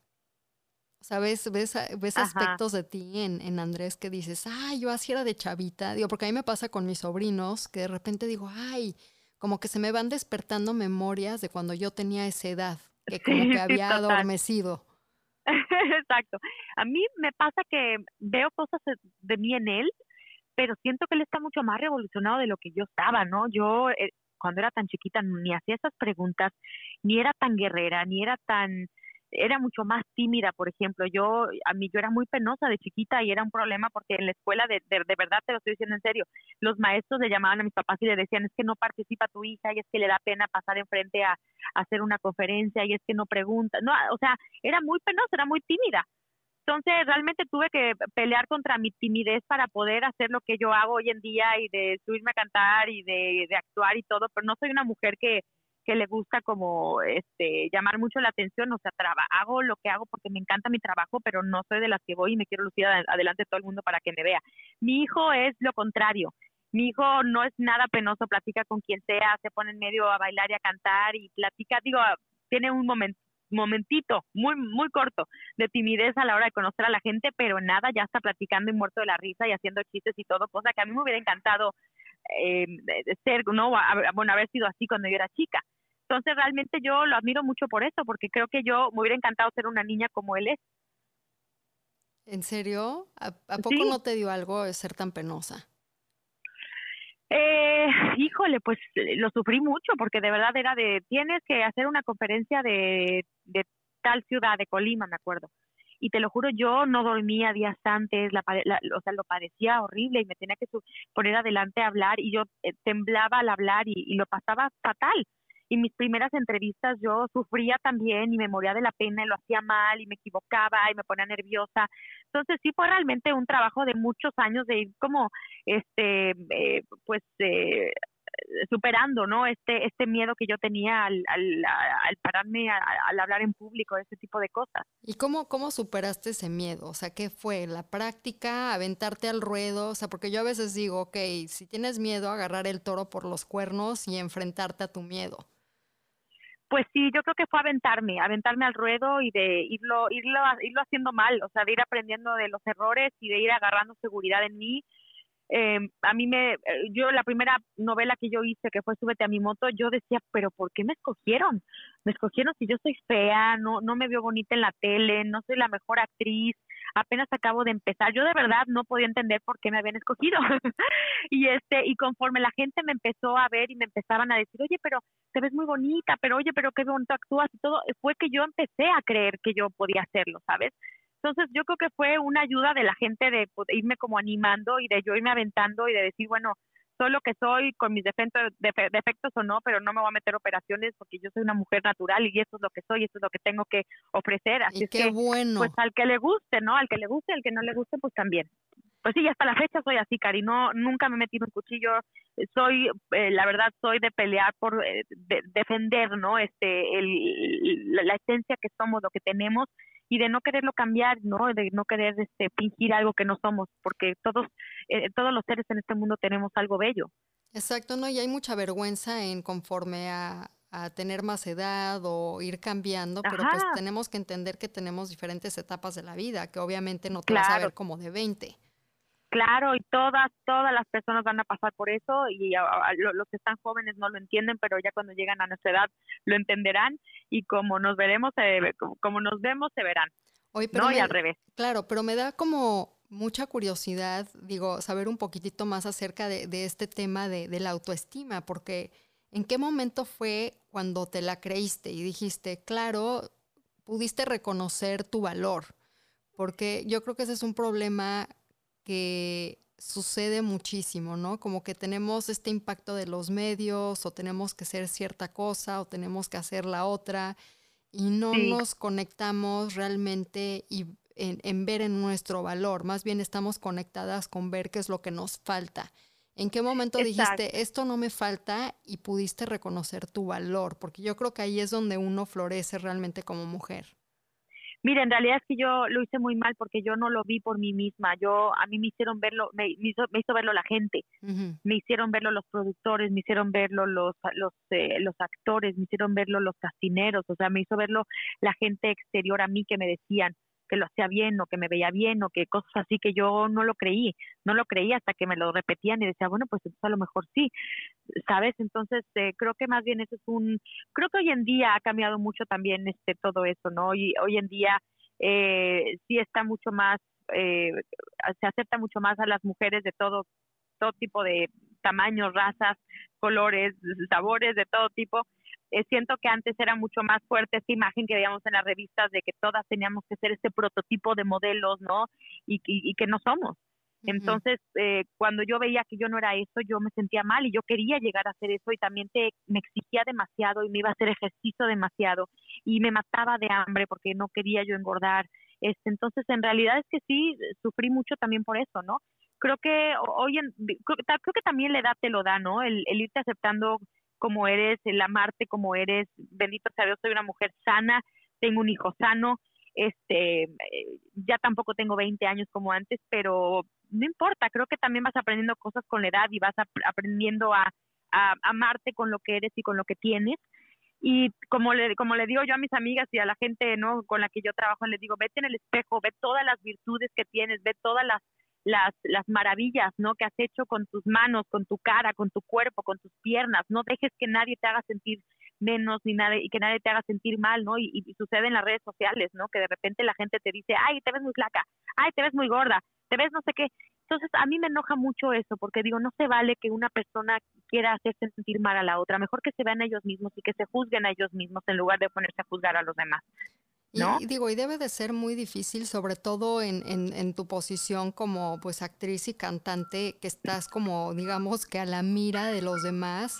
o sea, ves, ves, ves aspectos de ti en, en, Andrés que dices, ay, yo así era de chavita. Digo, porque a mí me pasa con mis sobrinos que de repente digo, ay, como que se me van despertando memorias de cuando yo tenía esa edad, que como que había adormecido. Exacto. A mí me pasa que veo cosas de mí en él, pero siento que él está mucho más revolucionado de lo que yo estaba, ¿no? Yo eh, cuando era tan chiquita ni hacía esas preguntas, ni era tan guerrera, ni era tan era mucho más tímida, por ejemplo. Yo, a mí, yo era muy penosa de chiquita y era un problema porque en la escuela, de, de, verdad te lo estoy diciendo en serio, los maestros le llamaban a mis papás y le decían, es que no participa tu hija y es que le da pena pasar enfrente a, a hacer una conferencia y es que no pregunta. No, o sea, era muy penosa, era muy tímida. Entonces, realmente tuve que pelear contra mi timidez para poder hacer lo que yo hago hoy en día y de subirme a cantar y de, de actuar y todo, pero no soy una mujer que, que le gusta como este llamar mucho la atención, o sea, traba, hago lo que hago porque me encanta mi trabajo, pero no soy de las que voy y me quiero lucir adelante de todo el mundo para que me vea. Mi hijo es lo contrario. Mi hijo no es nada penoso, platica con quien sea, se pone en medio a bailar y a cantar y platica, digo, tiene un momento momentito muy muy corto de timidez a la hora de conocer a la gente, pero nada, ya está platicando y muerto de la risa y haciendo chistes y todo, cosa que a mí me hubiera encantado eh, ser, no, bueno, haber sido así cuando yo era chica. Entonces realmente yo lo admiro mucho por eso, porque creo que yo me hubiera encantado ser una niña como él es. ¿En serio? ¿A, poco no te dio algo de ser tan penosa? Eh, híjole, pues eh, lo sufrí mucho porque de verdad era de, tienes que hacer una conferencia de, de tal ciudad, de Colima, me acuerdo. Y te lo juro, yo no dormía días antes, la, o sea, lo padecía horrible y me tenía que poner adelante a hablar y yo eh, temblaba al hablar y, lo pasaba fatal y mis primeras entrevistas yo sufría también y me moría de la pena y lo hacía mal y me equivocaba y me ponía nerviosa. Entonces sí fue realmente un trabajo de muchos años de ir como, este, eh, pues, eh, superando, ¿no? Este, este miedo que yo tenía al, al, al pararme al hablar en público, ese tipo de cosas. ¿Y cómo, cómo superaste ese miedo? O sea, ¿qué fue? ¿La práctica? ¿Aventarte al ruedo? O sea, porque yo a veces digo, ok, si tienes miedo, agarrar el toro por los cuernos y enfrentarte a tu miedo. Pues sí, yo creo que fue aventarme, aventarme al ruedo y de irlo, irlo, irlo haciendo mal, o sea, de ir aprendiendo de los errores y de ir agarrando seguridad en mí. Eh, a mí me, yo la primera novela que yo hice, que fue Súbete a mi moto, yo decía, pero ¿por qué me escogieron? Me escogieron si yo soy fea, no, no me veo bonita en la tele, no soy la mejor actriz, apenas acabo de empezar. Yo de verdad no podía entender por qué me habían escogido. y este, y conforme la gente me empezó a ver y me empezaban a decir, oye, pero te ves muy bonita, pero oye, pero qué bonito actúas y todo, fue que yo empecé a creer que yo podía hacerlo, ¿sabes? Entonces yo creo que fue una ayuda de la gente de, irme como animando y de yo irme aventando y de decir, bueno, soy lo que soy, con mis defectos, defectos o no, pero no me voy a meter operaciones porque yo soy una mujer natural y eso es lo que soy, eso es lo que tengo que ofrecer. Así qué que, bueno. Pues al que le guste, ¿no? Al que le guste, al que no le guste, pues también. Pues sí, hasta la fecha soy así, Cari, no, nunca me he metido un cuchillo, soy, eh, la verdad, soy de pelear por eh, defender, ¿no? Este, el, la, la esencia que somos, lo que tenemos y de no quererlo cambiar, ¿no? De no querer este, fingir algo que no somos, porque todos, eh, todos los seres en este mundo tenemos algo bello. Exacto, ¿no? Y hay mucha vergüenza en conforme a, a tener más edad o ir cambiando, pero pues tenemos que entender que tenemos diferentes etapas de la vida, que obviamente no te vas a ver como de 20. Claro, y todas, todas las personas van a pasar por eso y los que están jóvenes no lo entienden, pero ya cuando llegan a nuestra edad lo entenderán y como nos veremos, como nos vemos, se verán. Hoy, pero no, y al revés. Claro, pero me da como mucha curiosidad, digo, saber un poquitito más acerca de, este tema de, de, la autoestima, porque ¿en qué momento fue cuando te la creíste y dijiste, claro, pudiste reconocer tu valor? Porque yo creo que ese es un problema que sucede muchísimo, ¿no? Como que tenemos este impacto de los medios o tenemos que hacer cierta cosa o tenemos que hacer la otra y no nos conectamos realmente y en, ver en nuestro valor, más bien estamos conectadas con ver qué es lo que nos falta. ¿En qué momento dijiste, esto no me falta y pudiste reconocer tu valor? Porque yo creo que ahí es donde uno florece realmente como mujer. Mira, en realidad es que yo lo hice muy mal porque yo no lo vi por mí misma. Yo a mí me hicieron verlo, me, hizo, me hizo verlo la gente, me hicieron verlo los productores, me hicieron verlo los los eh, los actores, me hicieron verlo los castineros, o sea, me hizo verlo la gente exterior a mí que me decían, que lo hacía bien o que me veía bien o que cosas así que yo no lo creí, no lo creí hasta que me lo repetían y decía, bueno, pues a lo mejor sí, ¿sabes? Entonces eh, creo que más bien eso es un, creo que hoy en día ha cambiado mucho también este todo eso, ¿no? Y hoy en día eh, sí está mucho más, eh, se acepta mucho más a las mujeres de todo, todo tipo de tamaños, razas, colores, sabores, de todo tipo eh, siento que antes era mucho más fuerte esta imagen que veíamos en las revistas de que todas teníamos que ser este prototipo de modelos, ¿no? Y, y, que no somos. Entonces, eh, cuando yo veía que yo no era eso, yo me sentía mal y yo quería llegar a hacer eso y también te, me exigía demasiado y me iba a hacer ejercicio demasiado y me mataba de hambre porque no quería yo engordar Este, entonces, en realidad es que sí, sufrí mucho también por eso, ¿no? Creo que hoy en, creo, que también la edad te lo da, ¿no? El, el irte aceptando como eres, el amarte como eres, bendito sea Dios, soy una mujer sana, tengo un hijo sano, este, eh, ya tampoco tengo 20 años como antes, pero no importa, creo que también vas aprendiendo cosas con la edad y vas aprendiendo a, amarte con lo que eres y con lo que tienes. Y como le, como le digo yo a mis amigas y a la gente ¿no? con la que yo trabajo, les digo, vete en el espejo, ve todas las virtudes que tienes, ve todas las, las, las maravillas ¿no? que has hecho con tus manos, con tu cara, con tu cuerpo, con tus piernas. No dejes que nadie te haga sentir menos ni nada y que nadie te haga sentir mal, ¿no? Y, y, sucede en las redes sociales, ¿no? Que de repente la gente te dice, ay, te ves muy flaca, ay, te ves muy gorda, te ves no sé qué. Entonces, a mí me enoja mucho eso, porque digo, no se vale que una persona quiera hacerse sentir mal a la otra. Mejor que se vean ellos mismos y que se juzguen a ellos mismos en lugar de ponerse a juzgar a los demás. Y, digo, y debe de ser muy difícil, sobre todo en, en, tu posición como pues actriz y cantante, que estás como, digamos, que a la mira de los demás,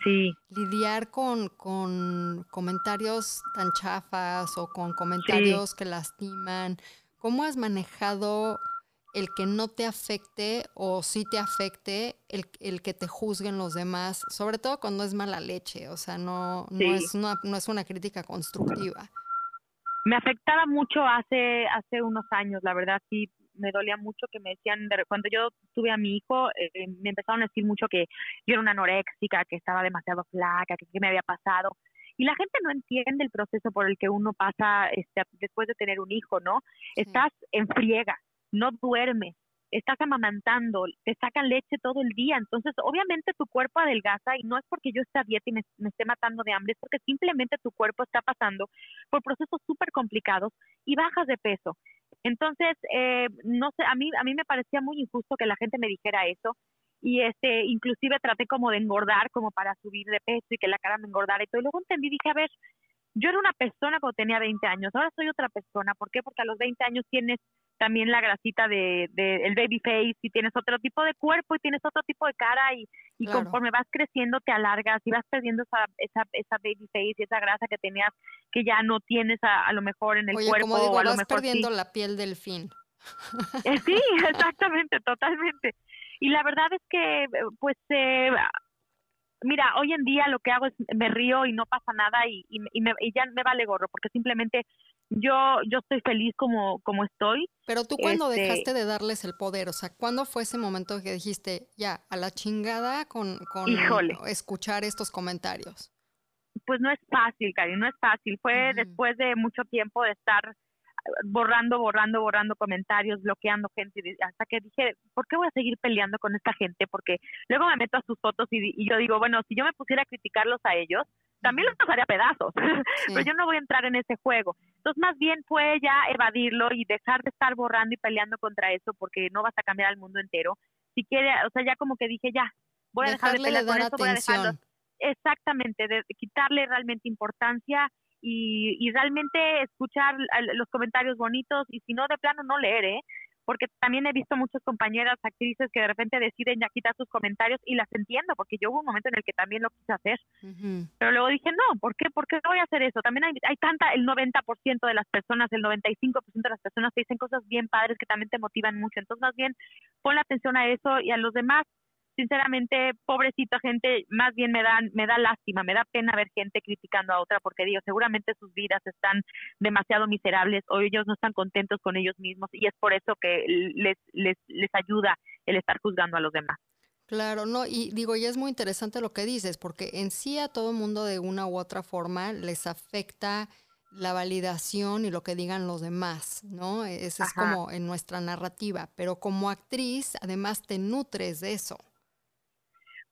lidiar con, con comentarios tan chafas o con comentarios que lastiman. ¿Cómo has manejado el que no te afecte o sí te afecte el, el, que te juzguen los demás, sobre todo cuando es mala leche, o sea, no, no, es, una, no es una crítica constructiva me afectaba mucho hace hace unos años, la verdad sí me dolía mucho que me decían cuando yo tuve a mi hijo eh, me empezaron a decir mucho que yo era una anoréxica, que estaba demasiado flaca, que qué me había pasado y la gente no entiende el proceso por el que uno pasa este, después de tener un hijo, ¿no? Estás en friega, no duermes, estás amamantando, te sacan leche todo el día, entonces obviamente tu cuerpo adelgaza y no es porque yo esté a dieta y me, esté matando de hambre, es porque simplemente tu cuerpo está pasando por procesos súper complicados y bajas de peso. Entonces, eh, no sé, a mí, a mí me parecía muy injusto que la gente me dijera eso y este, inclusive traté como de engordar como para subir de peso y que la cara me engordara y todo. Y luego entendí, dije, a ver, yo era una persona cuando tenía 20 años, ahora soy otra persona. ¿Por qué? Porque a los 20 años tienes también la grasita de, de, el baby face y tienes otro tipo de cuerpo y tienes otro tipo de cara y, y conforme vas creciendo te alargas y vas perdiendo esa, esa, esa baby face y esa grasa que tenías que ya no tienes a, lo mejor en el cuerpo como digo, o a lo vas mejor perdiendo la piel del fin. Eh, sí, exactamente, totalmente. Y la verdad es que pues eh, mira, hoy en día lo que hago es me río y no pasa nada y, y, y ya me vale gorro porque simplemente yo yo estoy feliz como como estoy. Pero tú cuando este dejaste de darles el poder, o sea, ¿cuándo fue ese momento que dijiste, ya, a la chingada con, con escuchar estos comentarios? Pues no es fácil, Cari, no es fácil. Fue después de mucho tiempo de estar borrando, borrando, borrando comentarios, bloqueando gente, hasta que dije, ¿por qué voy a seguir peleando con esta gente? Porque luego me meto a sus fotos y, yo digo, bueno, si yo me pusiera a criticarlos a ellos, también los haría pedazos, pero yo no voy a entrar en ese juego. Entonces, más bien fue ya evadirlo y dejar de estar borrando y peleando contra eso, porque no vas a cambiar al mundo entero. Si quiere, o sea, ya como que dije, ya, voy a dejar de pelear con eso, voy a dejarlo. Exactamente, de quitarle realmente importancia y, y realmente escuchar los comentarios bonitos y si no, de plano no leer, ¿eh? Porque también he visto muchas compañeras actrices que de repente deciden ya quitar sus comentarios y las entiendo, porque yo hubo un momento en el que también lo quise hacer, pero luego dije, no, ¿por qué? ¿Por qué voy a hacer eso? También hay, hay tanta, el 90% de las personas, el 95% de las personas te dicen cosas bien padres que también te motivan mucho, entonces más bien pon la atención a eso y a los demás sinceramente, pobrecita gente, más bien me da, me da lástima, me da pena ver gente criticando a otra porque digo, seguramente sus vidas están demasiado miserables o ellos no están contentos con ellos mismos y es por eso que les, les, les ayuda el estar juzgando a los demás. Claro, no, y digo, y es muy interesante lo que dices, porque en sí a todo mundo de una u otra forma les afecta la validación y lo que digan los demás, ¿no? Esa es como en nuestra narrativa, pero como actriz además te nutres de eso.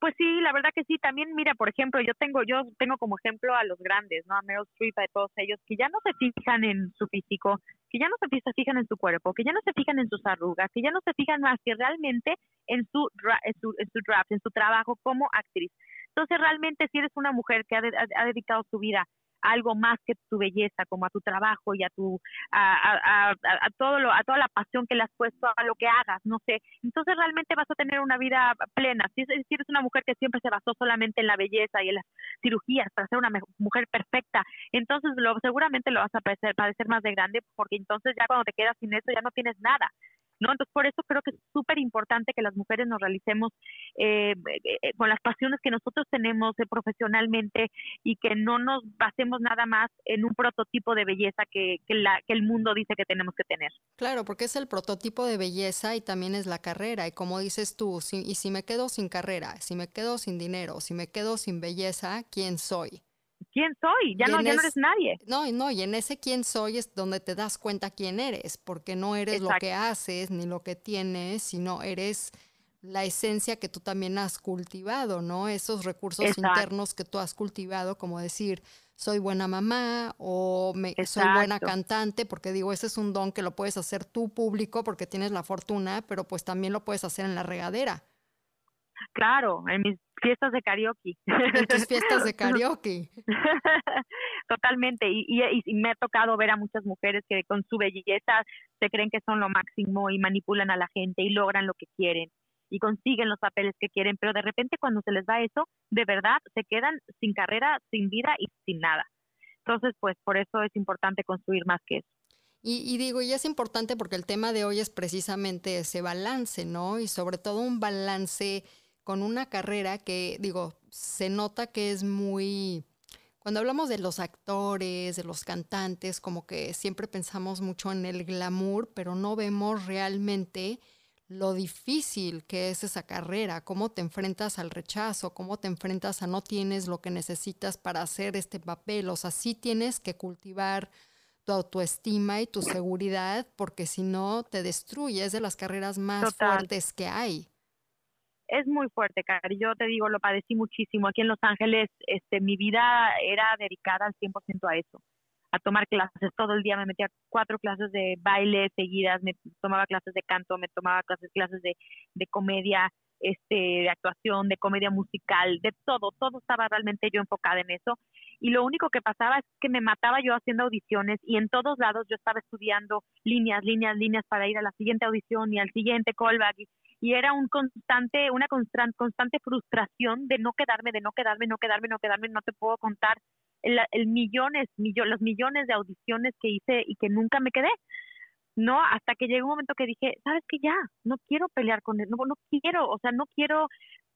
Pues sí, la verdad que sí. También, mira, por ejemplo, yo tengo yo tengo como ejemplo a los grandes, ¿no? A Meryl Streep, a todos ellos, que ya no se fijan en su físico, que ya no se fijan en su cuerpo, que ya no se fijan en sus arrugas, que ya no se fijan más que realmente en su, en su, en su draft, en su trabajo como actriz. Entonces, realmente, si eres una mujer que ha, ha dedicado su vida algo más que tu belleza, como a tu trabajo y a tu a, a, todo lo a toda la pasión que le has puesto a lo que hagas, no sé. Entonces realmente vas a tener una vida plena. Si, si eres una mujer que siempre se basó solamente en la belleza y en las cirugías para ser una mujer perfecta, entonces lo seguramente lo vas a padecer, padecer más de grande porque entonces ya cuando te quedas sin eso ya no tienes nada. ¿No? Entonces, por eso creo que es súper importante que las mujeres nos realicemos eh, eh, eh, con las pasiones que nosotros tenemos profesionalmente y que no nos basemos nada más en un prototipo de belleza que, que, la, que el mundo dice que tenemos que tener. Claro, porque es el prototipo de belleza y también es la carrera. Y como dices tú, y si me quedo sin carrera, si me quedo sin dinero, si me quedo sin belleza, ¿quién soy? Quién soy, ya, no, ya no eres nadie. No, no, y en ese quién soy es donde te das cuenta quién eres, porque no eres lo que haces ni lo que tienes, sino eres la esencia que tú también has cultivado, ¿no? Esos recursos internos que tú has cultivado, como decir, soy buena mamá o me, soy buena cantante, porque digo, ese es un don que lo puedes hacer tú público porque tienes la fortuna, pero pues también lo puedes hacer en la regadera. Claro, en mis fiestas de karaoke. En tus fiestas de karaoke. Totalmente, y, y, me ha tocado ver a muchas mujeres que con su belleza se creen que son lo máximo y manipulan a la gente y logran lo que quieren y consiguen los papeles que quieren, pero de repente cuando se les da eso, de verdad se quedan sin carrera, sin vida y sin nada. Entonces, pues por eso es importante construir más que eso. Y, y, digo, y es importante porque el tema de hoy es precisamente ese balance, ¿no? Y sobre todo un balance con una carrera que, digo, se nota que es muy... Cuando hablamos de los actores, de los cantantes, como que siempre pensamos mucho en el glamour, pero no vemos realmente lo difícil que es esa carrera, cómo te enfrentas al rechazo, cómo te enfrentas a no tienes lo que necesitas para hacer este papel. O sea, sí tienes que cultivar tu autoestima y tu seguridad, porque si no te destruyes de las carreras más fuertes que hay es muy fuerte, Cari. Yo te digo, lo padecí muchísimo. Aquí en Los Ángeles, este, mi vida era dedicada al 100% a eso, a tomar clases. Todo el día me metía cuatro clases de baile seguidas, me tomaba clases de canto, me tomaba clases, clases de, comedia, este, de actuación, de comedia musical, de todo. Todo estaba realmente yo enfocada en eso. Y lo único que pasaba es que me mataba yo haciendo audiciones y en todos lados yo estaba estudiando líneas, líneas, líneas para ir a la siguiente audición y al siguiente callback. Y era un constante, una constante frustración de no quedarme, de no quedarme, no quedarme, no quedarme, no te puedo contar el, millones, los millones de audiciones que hice y que nunca me quedé. No, hasta que llegó un momento que dije, sabes que ya, no quiero pelear con él, no, no quiero, o sea, no quiero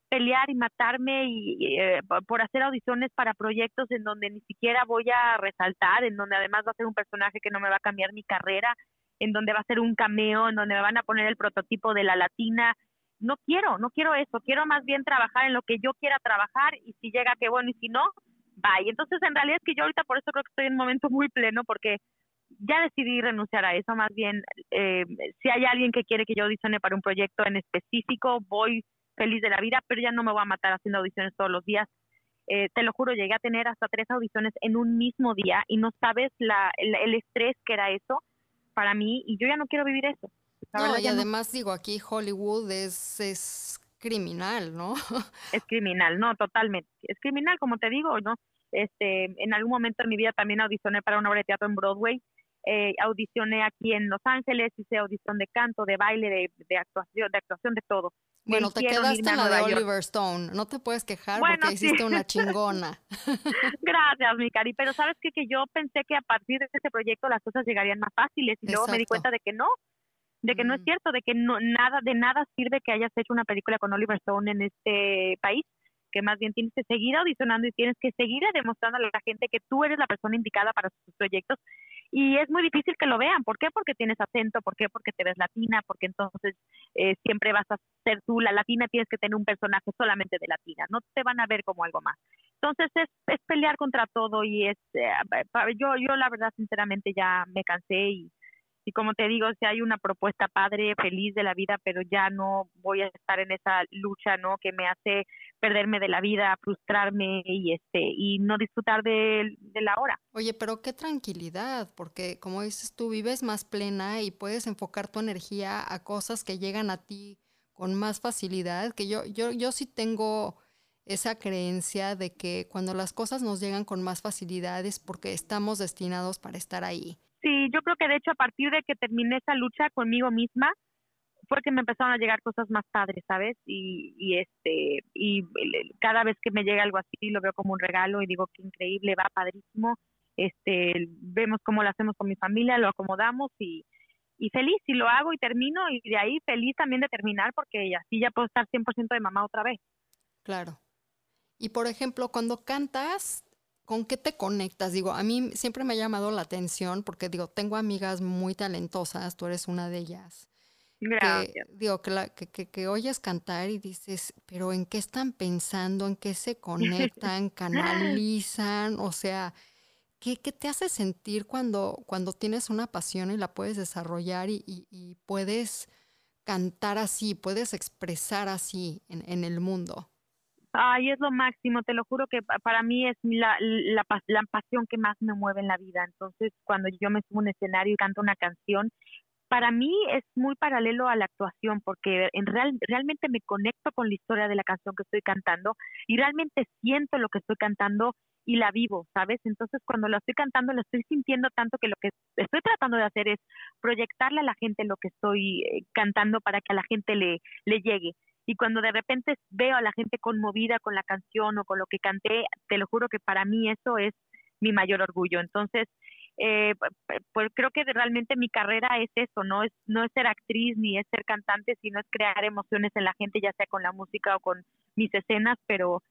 pelear y matarme y, eh, por hacer audiciones para proyectos en donde ni siquiera voy a resaltar, en donde además va a ser un personaje que no me va a cambiar mi carrera, en donde va a ser un cameo, en donde me van a poner el prototipo de la latina. No quiero, no quiero eso, quiero más bien trabajar en lo que yo quiera trabajar y si llega que bueno y si no, bye. Entonces en realidad es que yo ahorita por eso creo que estoy en un momento muy pleno porque ya decidí renunciar a eso, más bien eh, si hay alguien que quiere que yo audicione para un proyecto en específico, voy feliz de la vida, pero ya no me voy a matar haciendo audiciones todos los días. Eh, te lo juro, llegué a tener hasta tres audiciones en un mismo día y no sabes la, el estrés que era eso para mí y yo ya no quiero vivir eso. no, y además digo, aquí Hollywood es, es criminal, ¿no? es criminal, no, totalmente. Es criminal, como te digo, ¿no? Este, en algún momento en mi vida también audicioné para una obra de teatro en Broadway. Eh, audicioné aquí en Los Ángeles, hice audición de canto, de baile, de, de actuación, de actuación de todo. Bueno, te quedaste en la de Oliver Stone. No te puedes quejar porque hiciste una chingona. Gracias, mi cari. Pero sabes qué? que yo pensé que a partir de este proyecto las cosas llegarían más fáciles y luego me di cuenta de que no, de que no es mm. cierto, de que no nada de nada sirve que hayas hecho una película con Oliver Stone en este país, que más bien tienes que seguir audicionando y tienes que seguir demostrando a la gente que tú eres la persona indicada para sus proyectos y es muy difícil que lo vean. ¿Por qué? Porque tienes acento, ¿por qué? Porque te ves latina, porque entonces eh, siempre vas a ser tú la latina, tienes que tener un personaje solamente de latina, no te van a ver como algo más. Entonces es, es pelear contra todo y es, eh, yo, yo la verdad sinceramente ya me cansé y y como te digo, si hay una propuesta padre, feliz de la vida, pero ya no voy a estar en esa lucha, ¿no? Que me hace perderme de la vida, frustrarme y este y no disfrutar de, la hora. Oye, pero qué tranquilidad, porque como dices tú, vives más plena y puedes enfocar tu energía a cosas que llegan a ti con más facilidad, que yo, yo, yo sí tengo esa creencia de que cuando las cosas nos llegan con más facilidad es porque estamos destinados para estar ahí. Sí, yo creo que de hecho a partir de que terminé esa lucha conmigo misma, fue que me empezaron a llegar cosas más padres, ¿sabes? Y, y este y cada vez que me llega algo así lo veo como un regalo y digo qué increíble, va padrísimo. Este, vemos cómo lo hacemos con mi familia, lo acomodamos y, y feliz y lo hago y termino y de ahí feliz también de terminar porque así ya puedo estar 100% de mamá otra vez. Claro. Y por ejemplo, cuando cantas, ¿con qué te conectas? Digo, a mí siempre me ha llamado la atención porque digo, tengo amigas muy talentosas, tú eres una de ellas. Gracias. digo, que, la, que, que, que, oyes cantar y dices, pero ¿en qué están pensando? ¿En qué se conectan? ¿Canalizan? O sea, ¿qué, ¿qué, te hace sentir cuando, cuando tienes una pasión y la puedes desarrollar y, y, y puedes cantar así, puedes expresar así en, en, el mundo? Ay, es lo máximo, te lo juro que para mí es la, la, la pasión que más me mueve en la vida. Entonces, cuando yo me subo a un escenario y canto una canción, para mí es muy paralelo a la actuación porque en real, realmente me conecto con la historia de la canción que estoy cantando y realmente siento lo que estoy cantando y la vivo, ¿sabes? Entonces cuando la estoy cantando la estoy sintiendo tanto que lo que estoy tratando de hacer es proyectarle a la gente lo que estoy eh, cantando para que a la gente le, le llegue. Y cuando de repente veo a la gente conmovida con la canción o con lo que canté, te lo juro que para mí eso es mi mayor orgullo. Entonces, eh, pues creo que realmente mi carrera es eso, no es, no es ser actriz ni es ser cantante, sino es crear emociones en la gente, ya sea con la música o con mis escenas, pero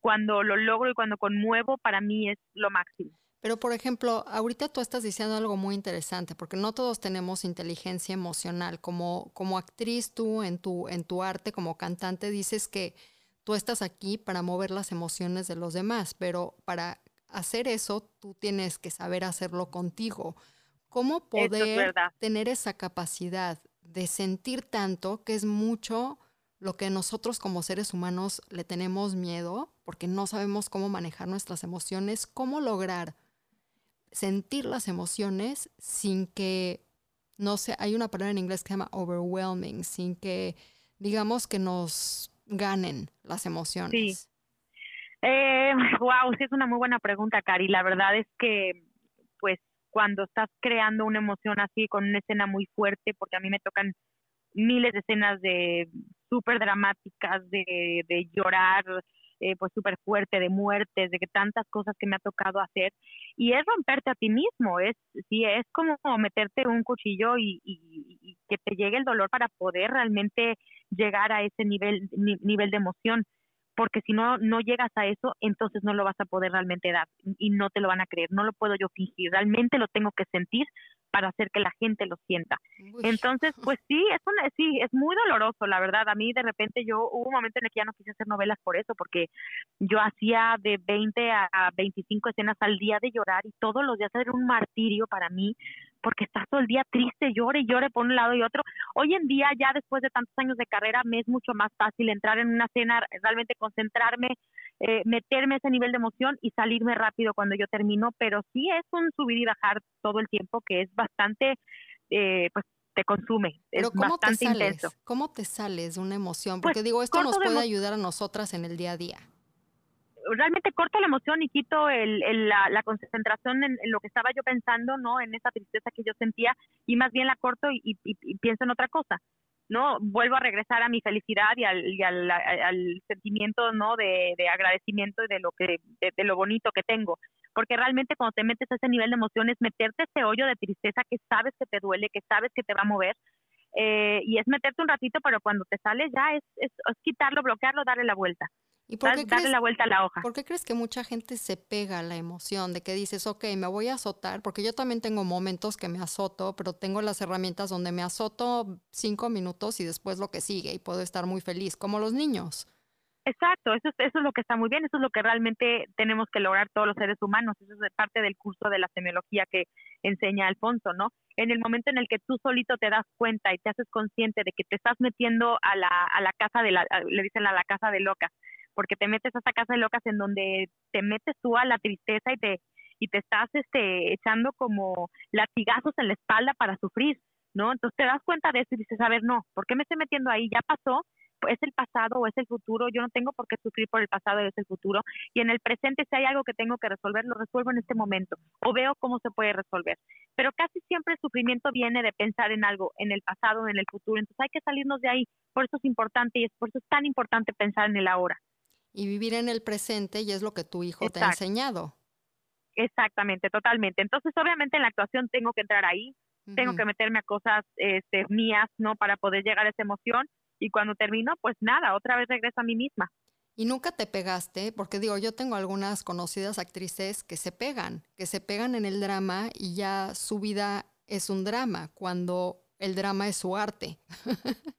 cuando lo logro y cuando conmuevo, para mí es lo máximo. Pero, por ejemplo, ahorita tú estás diciendo algo muy interesante, porque no todos tenemos inteligencia emocional. Como, como actriz, tú en tu, en tu arte, como cantante, dices que tú estás aquí para mover las emociones de los demás, pero para hacer eso, tú tienes que saber hacerlo contigo. ¿Cómo poder tener esa capacidad de sentir tanto que es mucho lo que nosotros como seres humanos le tenemos miedo porque no sabemos cómo manejar nuestras emociones? ¿Cómo lograr sentir las emociones sin que, no sé, hay una palabra en inglés que se llama overwhelming, sin que digamos que nos ganen las emociones? Eh, wow, sí es una muy buena pregunta, Cari. La verdad es que, pues, cuando estás creando una emoción así, con una escena muy fuerte, porque a mí me tocan miles de escenas de súper dramáticas, de, de llorar, eh, pues súper fuerte, de muertes, de que tantas cosas que me ha tocado hacer. Y es romperte a ti mismo, es, sí, es como meterte un cuchillo y, que te llegue el dolor para poder realmente llegar a ese nivel, ni, nivel de emoción porque si no no llegas a eso, entonces no lo vas a poder realmente dar y no te lo van a creer, no lo puedo yo fingir, realmente lo tengo que sentir para hacer que la gente lo sienta. Uy. Entonces, pues sí, es una, sí, es muy doloroso, la verdad. A mí de repente yo hubo un momento en el que ya no quise hacer novelas por eso, porque yo hacía de 20 a 25 escenas al día de llorar y todos los días era un martirio para mí porque estás todo el día triste, llore y llore por un lado y otro. Hoy en día, ya después de tantos años de carrera, me es mucho más fácil entrar en una escena, realmente concentrarme, eh, meterme a ese nivel de emoción y salirme rápido cuando yo termino, pero sí es un subir y bajar todo el tiempo que es bastante, eh, pues te consume, pero es ¿cómo bastante te sales? intenso. ¿Cómo te sales de una emoción? Porque Pues, digo, esto nos de puede ayudar a nosotras en el día a día. realmente corto la emoción y quito el, el- la, la concentración en, en lo que estaba yo pensando, ¿no? En esa tristeza que yo sentía y más bien la corto y, y- y pienso en otra cosa, ¿no? Vuelvo a regresar a mi felicidad y al, y al, sentimiento, ¿no? De, de agradecimiento y de lo que, de, de lo bonito que tengo. Porque realmente cuando te metes a ese nivel de emociones, meterte ese hoyo de tristeza que sabes que te duele, que sabes que te va a mover, eh, y es meterte un ratito, pero cuando te sales ya es, es, es quitarlo, bloquearlo, darle la vuelta. ¿Y por qué, Darle crees, la vuelta a la hoja. por qué crees que mucha gente se pega a la emoción de que dices, ok, me voy a azotar? Porque yo también tengo momentos que me azoto, pero tengo las herramientas donde me azoto cinco minutos y después lo que sigue y puedo estar muy feliz, como los niños. Exacto, eso, es- eso es lo que está muy bien, eso es lo que realmente tenemos que lograr todos los seres humanos, eso es parte del curso de la semiología que enseña Alfonso, ¿no? En el momento en el que tú solito te das cuenta y te haces consciente de que te estás metiendo a la, a la casa de la, a- le dicen a la casa de locas, porque te metes a esa casa de locas en donde te metes tú a la tristeza y te, y te estás este, echando como latigazos en la espalda para sufrir, ¿no? Entonces te das cuenta de eso y dices, a ver, no, ¿por qué me estoy metiendo ahí? Ya pasó, es el pasado o es el futuro, yo no tengo por qué sufrir por el pasado o es el futuro, y en el presente si hay algo que tengo que resolver, lo resuelvo en este momento, o veo cómo se puede resolver. Pero casi siempre el sufrimiento viene de pensar en algo, en el pasado, o en el futuro, entonces hay que salirnos de ahí, por eso es importante y es por eso es tan importante pensar en el ahora. Y vivir en el presente y es lo que tu hijo te ha enseñado. Exactamente, totalmente. Entonces, obviamente en la actuación tengo que entrar ahí, tengo que meterme a cosas este, mías, ¿no? Para poder llegar a esa emoción y cuando termino, pues nada, otra vez regreso a mí misma. Y nunca te pegaste, porque digo, yo tengo algunas conocidas actrices que se pegan, que se pegan en el drama y ya su vida es un drama, cuando el drama es su arte.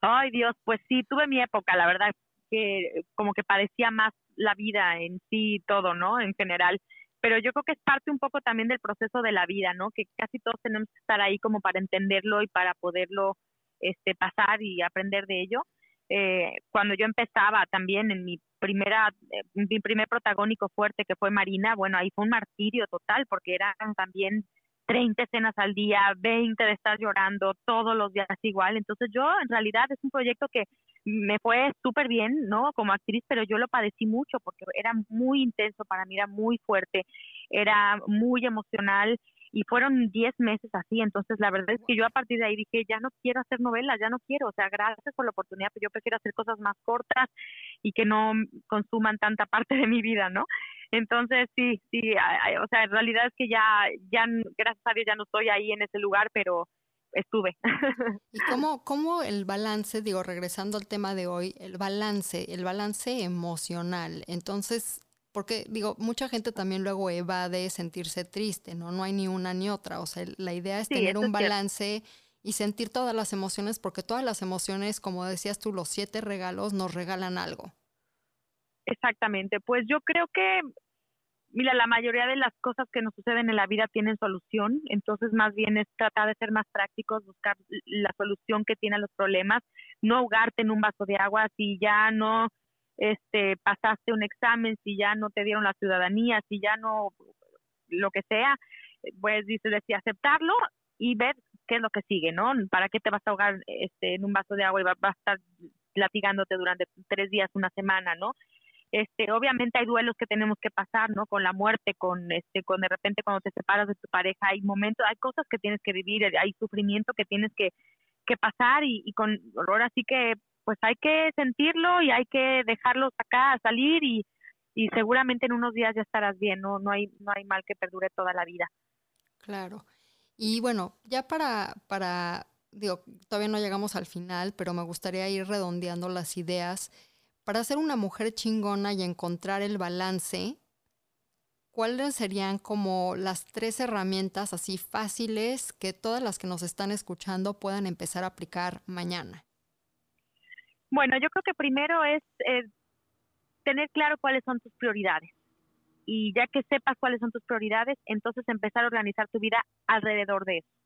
Ay Dios, pues sí, tuve mi época, la verdad que como que parecía más la vida en sí y todo, ¿no? En general. Pero yo creo que es parte un poco también del proceso de la vida, ¿no? Que casi todos tenemos que estar ahí como para entenderlo y para poderlo este, pasar y aprender de ello. Eh, cuando yo empezaba también en mi primera, eh, mi primer protagónico fuerte que fue Marina, bueno, ahí fue un martirio total porque eran también 30 escenas al día, 20 de estar llorando, todos los días igual. Entonces yo en realidad es un proyecto que me fue súper bien, ¿no? Como actriz, pero yo lo padecí mucho porque era muy intenso para mí, era muy fuerte, era muy emocional y fueron 10 meses así. Entonces la verdad es que yo a partir de ahí dije, ya no quiero hacer novelas, ya no quiero, o sea, gracias por la oportunidad, pero yo prefiero hacer cosas más cortas y que no consuman tanta parte de mi vida, ¿no? Entonces, sí, sí, o sea, en realidad es que ya, ya, gracias a Dios ya no estoy ahí en ese lugar, pero estuve. ¿Y cómo, cómo el balance, digo, regresando al tema de hoy, el balance, el balance emocional? Entonces, porque digo, mucha gente también luego evade sentirse triste, ¿no? No hay ni una ni otra. O sea, la idea es tener un balance y sentir todas las emociones, porque todas las emociones, como decías tú, los siete regalos nos regalan algo. Exactamente, pues yo creo que, mira, la mayoría de las cosas que nos suceden en la vida tienen solución, entonces más bien es tratar de ser más prácticos, buscar la solución que tienen los problemas, no ahogarte en un vaso de agua si ya no este pasaste un examen, si ya no te dieron la ciudadanía, si ya no lo que sea, pues dice decir aceptarlo y ver qué es lo que sigue, ¿no? ¿Para qué te vas a ahogar este, en un vaso de agua y vas a estar latigándote durante tres días, una semana, ¿no? Este, obviamente hay duelos que tenemos que pasar, ¿no? Con la muerte, con este, con de repente cuando te separas de tu pareja, hay momentos, hay cosas que tienes que vivir, hay sufrimiento que tienes que, que pasar y, y con horror así que pues hay que sentirlo y hay que dejarlos acá salir y, y seguramente en unos días ya estarás bien, no, no hay, no hay mal que perdure toda la vida. Claro. Y bueno, ya para, para, digo, todavía no llegamos al final, pero me gustaría ir redondeando las ideas para ser una mujer chingona y encontrar el balance, ¿cuáles serían como las tres herramientas así fáciles que todas las que nos están escuchando puedan empezar a aplicar mañana? Bueno, yo creo que primero es tener claro cuáles son tus prioridades. Y ya que sepas cuáles son tus prioridades, entonces empezar a organizar tu vida alrededor de eso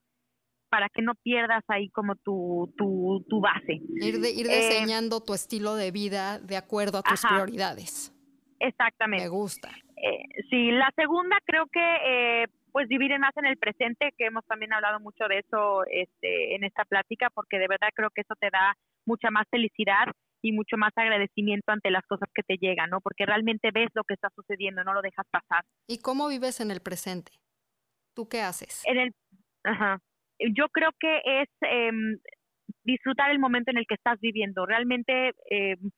para que no pierdas ahí como tu, tu, tu base. Ir, de, ir eh, diseñando tu estilo de vida de acuerdo a tus prioridades. Exactamente. Me gusta. Eh, sí, la segunda creo que eh, pues vivir más en el presente, que hemos también hablado mucho de eso este, en esta plática, porque de verdad creo que eso te da mucha más felicidad y mucho más agradecimiento ante las cosas que te llegan, ¿no? Porque realmente ves lo que está sucediendo, no lo dejas pasar. ¿Y cómo vives en el presente? ¿Tú qué haces? En el, ajá yo creo que es em, disfrutar el momento en el que estás viviendo, realmente em,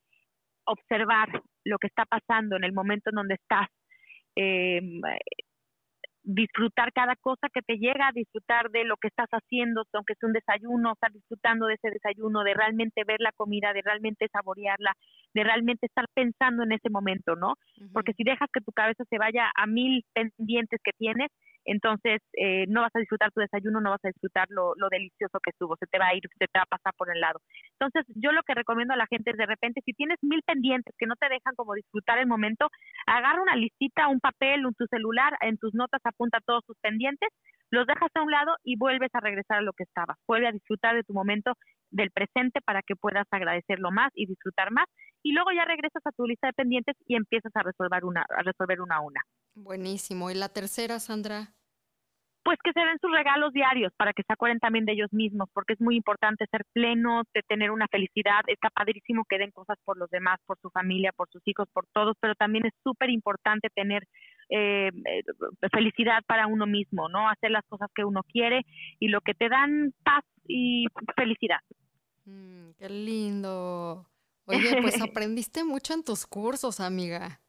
observar lo que está pasando en el momento en donde estás, em, disfrutar cada cosa que te llega, disfrutar de lo que estás haciendo, aunque es un desayuno, estar disfrutando de ese desayuno, de realmente ver la comida, de realmente saborearla, de realmente estar pensando en ese momento, ¿no? Porque si dejas que tu cabeza se vaya a mil pendientes que tienes, entonces eh, no vas a disfrutar tu desayuno, no vas a disfrutar lo, delicioso que estuvo, se te va a ir, se te va a pasar por el lado. Entonces yo lo que recomiendo a la gente es de repente, si tienes mil pendientes que no te dejan como disfrutar el momento, agarra una listita, un papel, un tu celular, en tus notas apunta todos tus pendientes, los dejas a un lado y vuelves a regresar a lo que estaba. Vuelve a disfrutar de tu momento del presente para que puedas agradecerlo más y disfrutar más y luego ya regresas a tu lista de pendientes y empiezas a resolver una a resolver una a una. Buenísimo. ¿Y la tercera, Sandra? Pues que se den sus regalos diarios para que se acuerden también de ellos mismos, porque es muy importante ser pleno, de tener una felicidad. Está padrísimo que den cosas por los demás, por su familia, por sus hijos, por todos, pero también es súper importante tener eh, eh, felicidad para uno mismo, ¿no? Hacer las cosas que uno quiere y lo que te dan paz y felicidad. Mm, qué lindo. Oye, pues aprendiste mucho en tus cursos, amiga.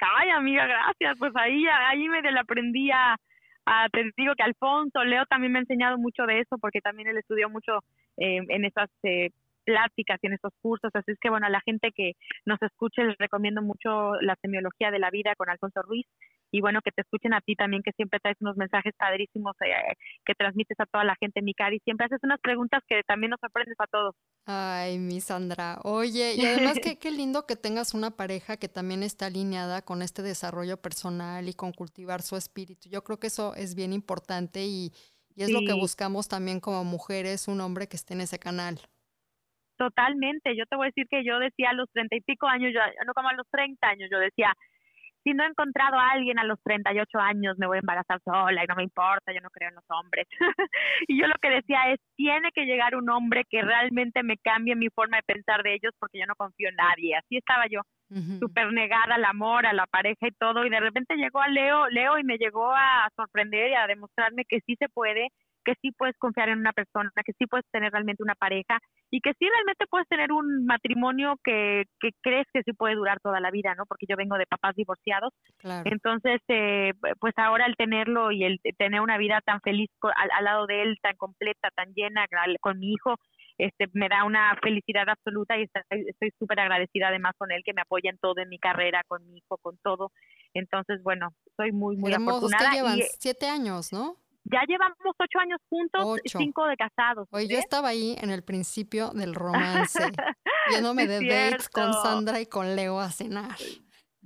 Ay, amiga, gracias. Pues ahí, ahí me la aprendí a, te digo que Alfonso, Leo también me ha enseñado mucho de eso porque también él estudió mucho eh, en esas eh, pláticas y en estos cursos. Así es que, bueno, a la gente que nos escuche les recomiendo mucho la semiología de la vida con Alfonso Ruiz y bueno, que te escuchen a ti también, que siempre traes unos mensajes padrísimos eh, que transmites a toda la gente, mi cari. Siempre haces unas preguntas que también nos aprendes a todos. Ay, mi Sandra. Oye, y además que qué lindo que tengas una pareja que también está alineada con este desarrollo personal y con cultivar su espíritu. Yo creo que eso es bien importante y, es lo que buscamos también como mujeres, un hombre que esté en ese canal. Totalmente. Yo te voy a decir que yo decía a los treinta y pico años, yo, no como a los treinta años, yo decía, si no he encontrado a alguien a los 38 años, me voy a embarazar sola y no me importa, yo no creo en los hombres. y yo lo que decía es, tiene que llegar un hombre que realmente me cambie mi forma de pensar de ellos porque yo no confío en nadie. Así estaba yo, súper negada al amor, a la pareja y todo. Y de repente llegó a Leo, Leo y me llegó a sorprender y a demostrarme que sí se puede que sí puedes confiar en una persona, que sí puedes tener realmente una pareja y que sí realmente puedes tener un matrimonio que, que crees que sí puede durar toda la vida, ¿no? Porque yo vengo de papás divorciados. Entonces, eh, pues ahora el tenerlo y el tener una vida tan feliz al, lado de él, tan completa, tan llena con mi hijo, este, me da una felicidad absoluta y estoy súper agradecida además con él que me apoya en todo, en mi carrera, con mi hijo, con todo. Entonces, bueno, soy muy, muy afortunada. llevan siete años, ¿no? Ya llevamos ocho años juntos, cinco de casados. Oye, yo estaba ahí en el principio del romance, yéndome de dates con Sandra y con Leo a cenar.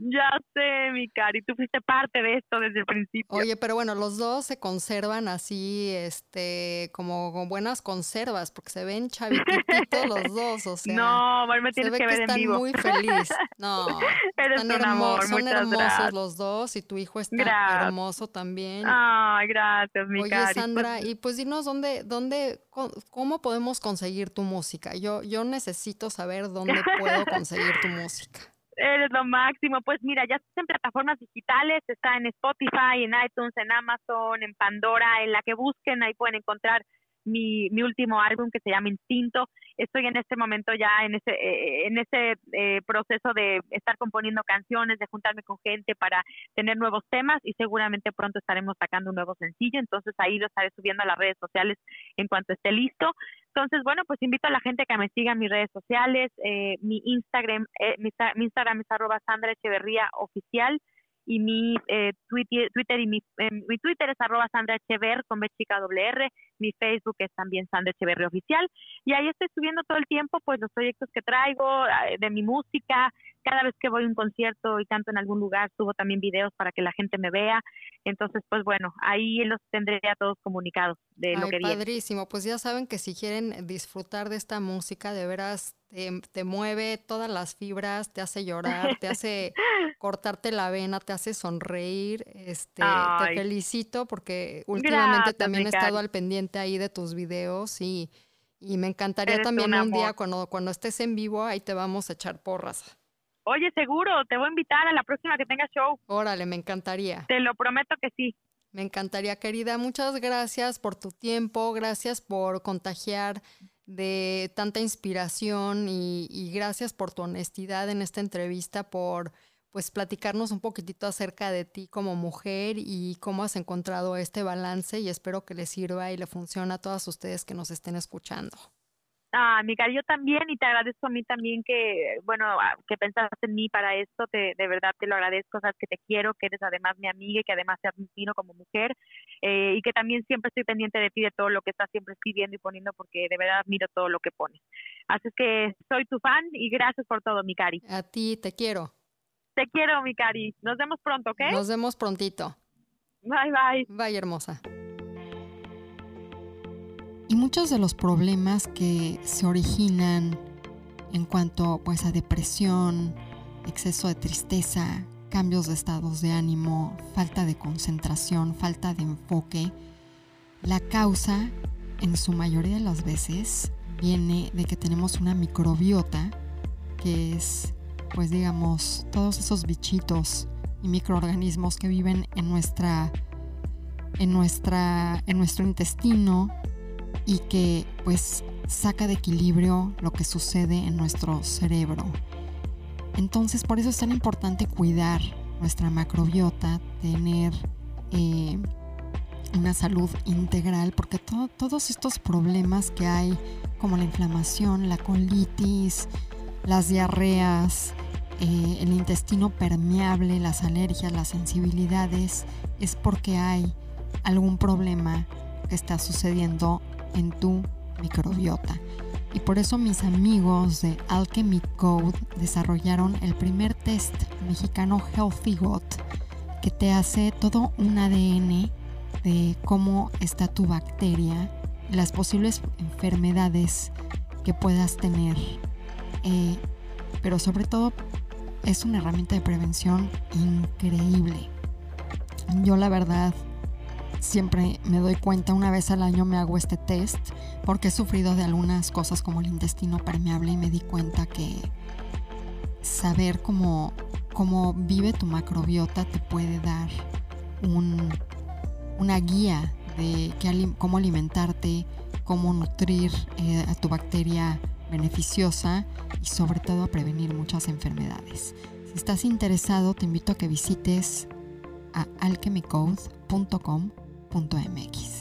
Ya sé, mi cari, tú fuiste parte de esto desde el principio. Oye, pero bueno, los dos se conservan así, este, como con buenas conservas, porque se ven chavititos los dos, o sea. No, me tienes que, ver están en vivo. muy feliz. No, Eres un amor, son hermosos gracias. los dos y tu hijo está hermoso también. Ay, gracias, mi Oye, Sandra, pues y pues dinos dónde, dónde, cómo podemos conseguir tu música. Yo, yo necesito saber dónde puedo conseguir tu música. Eres lo máximo. Pues mira, ya está en plataformas digitales, está en Spotify, en iTunes, en Amazon, en Pandora, en la que busquen, ahí pueden encontrar mi, mi último álbum que se llama Instinto. Estoy en este momento ya en ese, eh, en ese eh, proceso de estar componiendo canciones, de juntarme con gente para tener nuevos temas y seguramente pronto estaremos sacando un nuevo sencillo. Entonces ahí lo estaré subiendo a las redes sociales en cuanto esté listo. Entonces, bueno, pues invito a la gente que me siga en mis redes sociales. Eh, mi Instagram, eh, mi, Instagram es arroba Sandra Echeverría Oficial y mi eh, Twitter, y mi, mi, Twitter es arroba Sandra Echever con B chica doble R, mi Facebook es también Sandra Echeverría Oficial y ahí estoy subiendo todo el tiempo pues los proyectos que traigo de mi música, cada vez que voy a un concierto y canto en algún lugar subo también videos para que la gente me vea, entonces pues bueno, ahí los tendré a todos comunicados de lo que viene. Padrísimo, pues ya saben que si quieren disfrutar de esta música de veras te, mueve todas las fibras, te hace llorar, te hace cortarte la vena, te hace sonreír. Este, te felicito porque últimamente también he estado al pendiente ahí de tus videos y, y me encantaría también un, día cuando, cuando estés en vivo, ahí te vamos a echar porras. Oye, seguro, te voy a invitar a la próxima que tengas show. Órale, me encantaría. Te lo prometo que sí. Me encantaría, querida. Muchas gracias por tu tiempo, gracias por contagiar de tanta inspiración y, gracias por tu honestidad en esta entrevista, por pues platicarnos un poquitito acerca de ti como mujer y cómo has encontrado este balance y espero que le sirva y le funcione a todas ustedes que nos estén escuchando. Ah, Mica, yo también y te agradezco a mí también que, bueno, ah, que pensaste en mí para esto, te, de verdad te lo agradezco, sabes que te quiero, que eres además mi amiga y que además te admiro como mujer eh, y que también siempre estoy pendiente de ti, de todo lo que estás siempre escribiendo y poniendo porque de verdad admiro todo lo que pones. Así es que soy tu fan y gracias por todo, mi cari. A ti, te quiero. Te quiero, mi cari. Nos vemos pronto, ¿ok? Nos vemos prontito. Bye, bye. Bye, hermosa. Y muchos de los problemas que se originan en cuanto pues a depresión, exceso de tristeza, cambios de estados de ánimo, falta de concentración, falta de enfoque, La causa, en su mayoría de las veces, viene de que tenemos una microbiota, que es, pues digamos, todos esos bichitos y microorganismos que viven en nuestra en nuestra en nuestro intestino y que pues saca de equilibrio lo que sucede en nuestro cerebro. Entonces por eso es tan importante cuidar nuestra macrobiota, tener eh, una salud integral, porque todos estos problemas que hay, como la inflamación, la colitis, las diarreas, eh, el intestino permeable, las alergias, las sensibilidades, es porque hay algún problema que está sucediendo en tu microbiota. Y por eso mis amigos de Alchemy Code desarrollaron el primer test mexicano Healthy Gut que te hace todo un ADN de cómo está tu bacteria, las posibles enfermedades que puedas tener. Eh, pero sobre todo es una herramienta de prevención increíble. Yo la verdad siempre me doy cuenta, una vez al año me hago este test porque he sufrido de algunas cosas como el intestino permeable y me di cuenta que saber cómo, cómo vive tu macrobiota te puede dar una guía de cómo alimentarte, cómo nutrir eh, a tu bacteria beneficiosa y sobre todo a prevenir muchas enfermedades. Si estás interesado, te invito a que visites a alchemycode.com.mx.